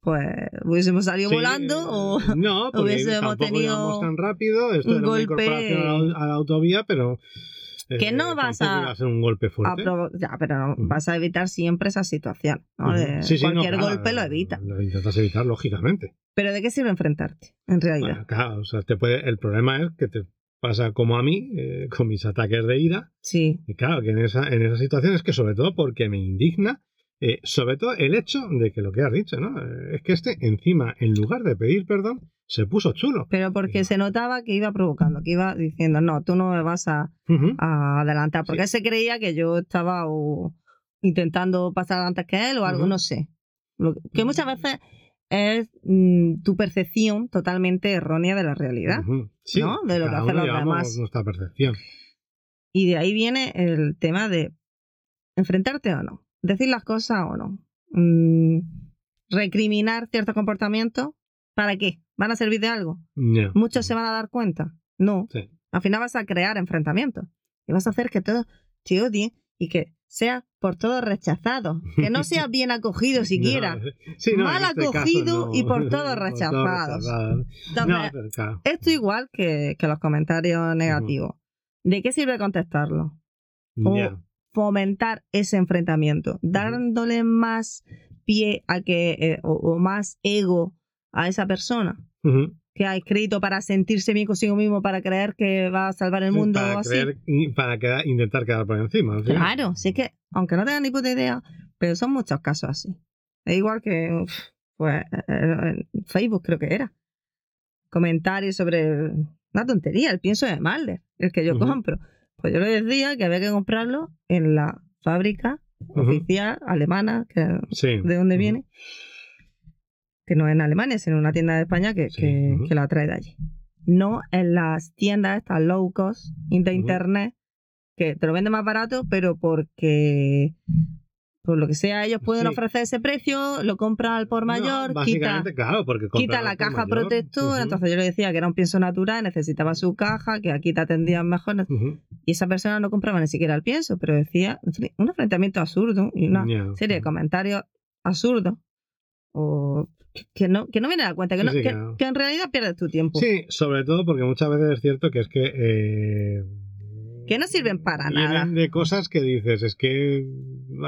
Speaker 2: pues, hubiésemos salido
Speaker 1: Sí,
Speaker 2: volando o...
Speaker 1: eh, no, porque
Speaker 2: hubiésemos tenido
Speaker 1: tan rápido. Esto
Speaker 2: un
Speaker 1: era
Speaker 2: golpe-
Speaker 1: a la, a autovía, pero. eh,
Speaker 2: Que no vas a-
Speaker 1: a un golpe
Speaker 2: a
Speaker 1: fuerte.
Speaker 2: provo- ya, pero no,
Speaker 1: Ujú.
Speaker 2: vas a evitar siempre esa situación. ¿no?
Speaker 1: Sí, sí, no,
Speaker 2: cualquier
Speaker 1: claro,
Speaker 2: golpe lo evita.
Speaker 1: Lo intentas evitar, lógicamente.
Speaker 2: Pero ¿de qué sirve enfrentarte, en realidad?
Speaker 1: Bueno, claro, o sea, te puede, el problema es que te pasa como a mí, eh, con mis ataques de ira.
Speaker 2: Sí.
Speaker 1: Y claro, que en esa, en esa situación es que sobre todo porque me indigna, eh, sobre todo el hecho de que lo que has dicho, ¿no? Eh, es que este, encima, en lugar de pedir perdón, se puso chulo.
Speaker 2: Pero porque se notaba que iba provocando, que iba diciendo, no, tú no me vas a, adelantar, porque él se creía que yo estaba o intentando pasar antes que él o algo, no sé. Lo que, muchas veces es mm, tu percepción totalmente errónea de la realidad.
Speaker 1: Sí,
Speaker 2: ¿no? De lo que hacen los demás.
Speaker 1: nuestra percepción.
Speaker 2: Y de ahí viene el tema de enfrentarte o no, decir las cosas o no, Mm, recriminar ciertos comportamientos, ¿para qué? ¿Van a servir de algo? ¿Muchos se van a dar cuenta? No.
Speaker 1: Sí.
Speaker 2: Al final vas a crear enfrentamientos y vas a hacer que todos te odien y que sea por todos rechazado, que no sea bien acogido siquiera.
Speaker 1: No, sí, no, en
Speaker 2: Mal
Speaker 1: este caso
Speaker 2: acogido
Speaker 1: no.
Speaker 2: y por todos
Speaker 1: Por
Speaker 2: rechazados. Entonces,
Speaker 1: claro.
Speaker 2: esto igual que, que los comentarios negativos. ¿De qué sirve contestarlo? o-. fomentar ese enfrentamiento, dándole más pie a que eh, o, o más ego a esa persona
Speaker 1: Ujú.
Speaker 2: que ha escrito para sentirse bien consigo mismo, para creer que va a salvar el mundo
Speaker 1: para
Speaker 2: o así.
Speaker 1: creer para quedar- intentar quedar por encima. final.
Speaker 2: Claro, sí que, aunque no tengan ni puta idea, pero son muchos casos así. Es igual que, uf, pues, eh, en Facebook creo que era. Comentarios sobre una tontería, el pienso de Malder, el que yo
Speaker 1: Ujú.
Speaker 2: compro. Pues yo le decía que había que comprarlo en la fábrica oficial alemana, que,
Speaker 1: Sí.
Speaker 2: de dónde
Speaker 1: Ujú.
Speaker 2: viene, que no en Alemania, sino en una tienda de España que,
Speaker 1: Sí,
Speaker 2: que- que la trae de allí. No en las tiendas estas low cost de internet, que te lo venden más barato, pero porque por lo que sea ellos pueden
Speaker 1: Sí.
Speaker 2: ofrecer ese precio, lo compran al por
Speaker 1: No,
Speaker 2: mayor, quita,
Speaker 1: claro, porque
Speaker 2: quita
Speaker 1: comprar
Speaker 2: la caja
Speaker 1: mayor,
Speaker 2: protectora, entonces yo le decía que era un pienso natural, necesitaba su caja, que aquí te atendían mejor, y esa persona no compraba ni siquiera el pienso, pero decía un enfrentamiento absurdo y una serie de comentarios absurdos o que no, que no viene a cuenta, que,
Speaker 1: Sí,
Speaker 2: no-
Speaker 1: sí,
Speaker 2: que,
Speaker 1: claro.
Speaker 2: que en realidad pierdes tu tiempo.
Speaker 1: Sí, sobre todo porque muchas veces es cierto que es que. eh,
Speaker 2: Que no sirven para
Speaker 1: vienen
Speaker 2: nada.
Speaker 1: de cosas que dices, es que.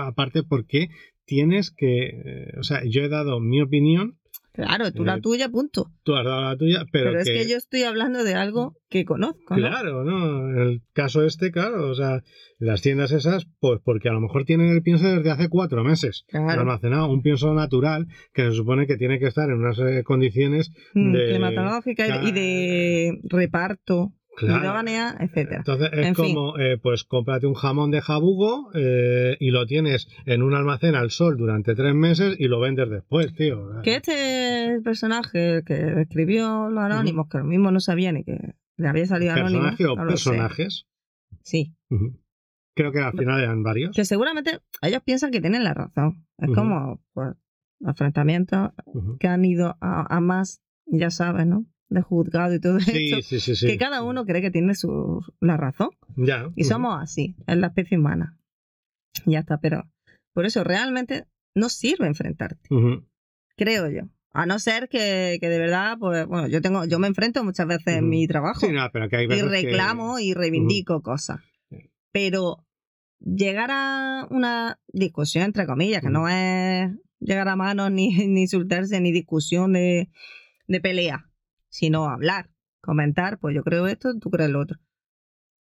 Speaker 1: Aparte, porque tienes que. eh, o sea, yo he dado mi opinión,
Speaker 2: Claro, tú la
Speaker 1: Eh,
Speaker 2: tuya, punto.
Speaker 1: tú has dado la tuya, pero,
Speaker 2: Pero, es que yo estoy hablando de algo que conozco. ¿no?
Speaker 1: Claro, ¿no? En el caso este, claro, o sea, las tiendas esas, pues porque a lo mejor tienen el pienso desde hace cuatro meses
Speaker 2: Claro.
Speaker 1: almacenado, un pienso natural que se supone que tiene que estar en unas eh, condiciones
Speaker 2: Mm,
Speaker 1: de-
Speaker 2: climatológica y de reparto
Speaker 1: Claro.
Speaker 2: idónea, etcétera.
Speaker 1: Entonces es
Speaker 2: En
Speaker 1: como, eh, pues cómprate un jamón de jabugo eh, y lo tienes en un almacén al sol durante tres meses y lo vendes después, tío.
Speaker 2: Que este personaje que escribió los anónimos, que lo mismo no sabía ni que le había salido anónimo.
Speaker 1: ¿Personaje o
Speaker 2: no lo sé.
Speaker 1: personajes?
Speaker 2: Sí.
Speaker 1: Creo que al final eran varios.
Speaker 2: Que seguramente ellos piensan que tienen la razón. Es como pues, enfrentamientos que han ido a, a más, ya sabes, ¿no? De juzgado y todo
Speaker 1: Sí,
Speaker 2: esto.
Speaker 1: sí, sí.
Speaker 2: Que cada uno cree que tiene su, la razón.
Speaker 1: Ya.
Speaker 2: Y
Speaker 1: ujú.
Speaker 2: somos así, es la especie humana. Ya está, pero por eso realmente no sirve enfrentarte,
Speaker 1: Ujú.
Speaker 2: creo yo. A no ser que, que de verdad, pues, bueno, yo tengo, yo me enfrento muchas veces en
Speaker 1: Ujú.
Speaker 2: mi trabajo
Speaker 1: no, pero que hay
Speaker 2: y
Speaker 1: veces que-
Speaker 2: reclamo y reivindico cosas. Pero llegar a una discusión, entre comillas, que no es llegar a manos ni, ni insultarse, ni discusión de, de pelea, sino hablar, comentar, pues yo creo esto, tú crees lo otro.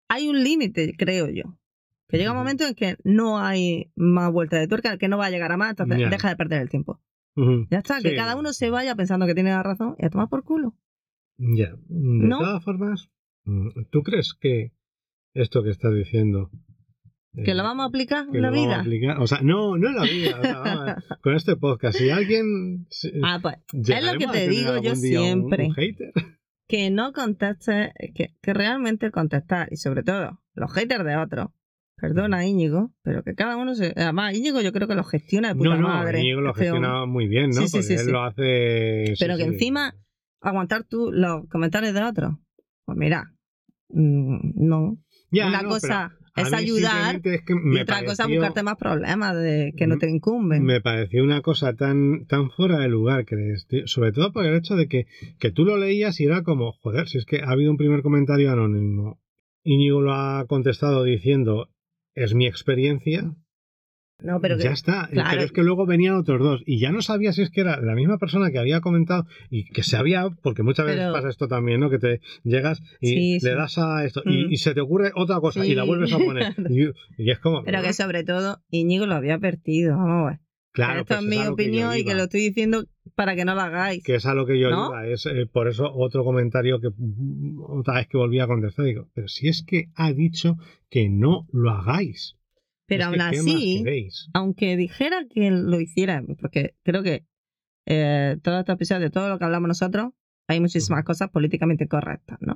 Speaker 2: Hay un límite, creo yo. Que llega un momento en que no hay más vuelta de tuerca, que no va a llegar a más, entonces deja de perder el tiempo. Ya está, que cada uno se vaya pensando que tiene la razón y a tomar por culo.
Speaker 1: Ya. De
Speaker 2: ¿No?
Speaker 1: todas formas, mm, ¿tú crees que esto que estás diciendo...
Speaker 2: Que
Speaker 1: eh,
Speaker 2: lo vamos a aplicar en la vida.
Speaker 1: aplicar? O sea, no, no en la vida. vamos a con este podcast, si alguien...
Speaker 2: Ah, pues es lo
Speaker 1: ¿llegaremos
Speaker 2: que te digo yo
Speaker 1: día un-
Speaker 2: siempre.
Speaker 1: un hater?
Speaker 2: que no contestes, que, que realmente contestar, y sobre todo los haters de otros. Perdona, Íñigo, pero que cada uno se. Además, Íñigo yo creo que lo gestiona de puta
Speaker 1: No, no,
Speaker 2: madre.
Speaker 1: Íñigo lo
Speaker 2: este
Speaker 1: gestiona muy bien, ¿no?
Speaker 2: Sí, sí,
Speaker 1: Porque
Speaker 2: sí,
Speaker 1: él lo hace...
Speaker 2: Pero que encima aguantar tú los comentarios de otros. Pues mira, mm, no.
Speaker 1: Ya, no,
Speaker 2: cosa
Speaker 1: pero
Speaker 2: es
Speaker 1: a
Speaker 2: ayudar
Speaker 1: es que
Speaker 2: y
Speaker 1: me
Speaker 2: otra cosa
Speaker 1: pareció-
Speaker 2: buscarte más problemas de que no te incumben.
Speaker 1: Me pareció una cosa tan, tan fuera de lugar, que sobre todo por el hecho de que, que tú lo leías y era como, joder, si es que ha habido un primer comentario anónimo. Íñigo lo ha contestado diciendo, es mi experiencia.
Speaker 2: No, pero que,
Speaker 1: ya está.
Speaker 2: claro.
Speaker 1: Pero es que luego venían otros dos y ya no sabía si es que era la misma persona que había comentado y que se había, porque muchas veces
Speaker 2: Pero-
Speaker 1: pasa esto también, ¿no? Que te llegas y
Speaker 2: Sí,
Speaker 1: le
Speaker 2: sí.
Speaker 1: das a esto y,
Speaker 2: Mm.
Speaker 1: y se te ocurre otra cosa y la vuelves a poner. Y, y es como...
Speaker 2: pero que sobre todo Íñigo lo había advertido. Vamos a ver.
Speaker 1: claro,
Speaker 2: Esto
Speaker 1: pues
Speaker 2: es mi
Speaker 1: lo que
Speaker 2: opinión y que lo estoy diciendo para que no lo hagáis.
Speaker 1: que es a lo que yo
Speaker 2: ¿No?
Speaker 1: iba. Es eh, por eso otro comentario que mm, otra vez que volví a contestar. Digo, pero si es que ha dicho que no lo hagáis.
Speaker 2: Pero
Speaker 1: Es
Speaker 2: aún
Speaker 1: que, ¿qué más
Speaker 2: así, aunque dijera que lo hiciera, porque creo que eh, todo este episodio, de todo lo que hablamos nosotros, hay muchísimas cosas políticamente correctas, ¿no?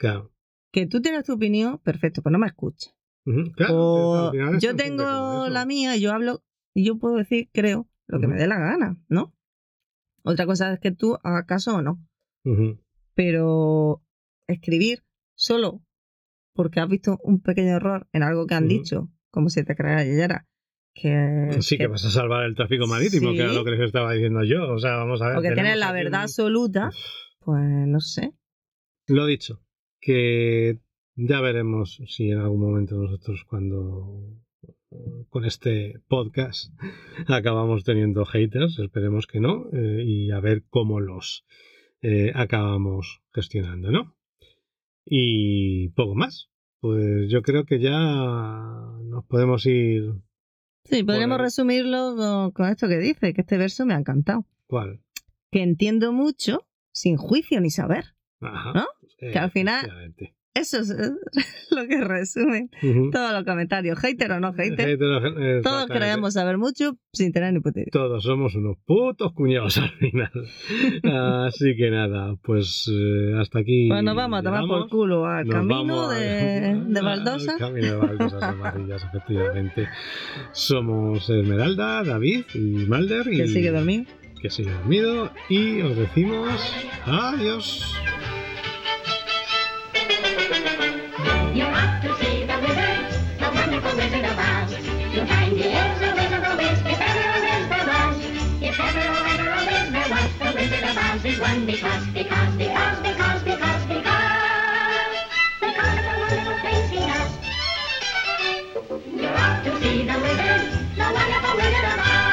Speaker 1: Claro.
Speaker 2: Que tú tienes tu opinión, perfecto, pues no me escuches.
Speaker 1: Ujú, claro,
Speaker 2: o yo tengo la mía yo hablo y yo puedo decir, creo, lo que me dé la gana, ¿no? Otra cosa es que tú hagas caso o no. Pero escribir solo porque has visto un pequeño error en algo que han dicho, como si te creara Yeyara, que,
Speaker 1: Sí, que vas a salvar el tráfico marítimo,
Speaker 2: Sí.
Speaker 1: que era lo que les estaba diciendo yo. O sea, vamos a ver.
Speaker 2: o que tienes la verdad
Speaker 1: un-
Speaker 2: absoluta, pues no sé.
Speaker 1: Lo dicho, que ya veremos si en algún momento nosotros cuando con este podcast acabamos teniendo haters, esperemos que no, eh, y a ver cómo los eh, acabamos gestionando, ¿no? Y poco más. Pues yo creo que ya nos podemos ir.
Speaker 2: Sí, podríamos resumirlo con, con esto que dice, que este verso me ha encantado.
Speaker 1: ¿Cuál?
Speaker 2: Que entiendo mucho sin juicio ni saber.
Speaker 1: Ajá.
Speaker 2: ¿No? Que al final-
Speaker 1: Efectivamente.
Speaker 2: Eso es eh, lo que resumen
Speaker 1: Ujú.
Speaker 2: todos los comentarios, hater o no hater.
Speaker 1: Hater, eh,
Speaker 2: Todos creemos saber mucho sin tener ni puta idea.
Speaker 1: Todos somos unos putos cuñados al final. Así que nada, pues eh, hasta aquí.
Speaker 2: Pues nos vamos a tomar por culo al camino
Speaker 1: vamos a-
Speaker 2: de, de Baldosa.
Speaker 1: Al camino de baldosas amarillas, efectivamente. Somos Esmeralda, David y Malder. Y
Speaker 2: Que sigue dormido.
Speaker 1: Que sigue dormido. Y os decimos adiós.
Speaker 4: You're off to see the wizard, the wonderful Wizard of Oz. You'll find he is a wizard of Wiz, if ever a there was. If ever, ever a there was, the Wizard of Oz is one because, because, because, because, because, because, because the wonderful things he does. You're off to see the wizard, the wonderful Wizard of Oz.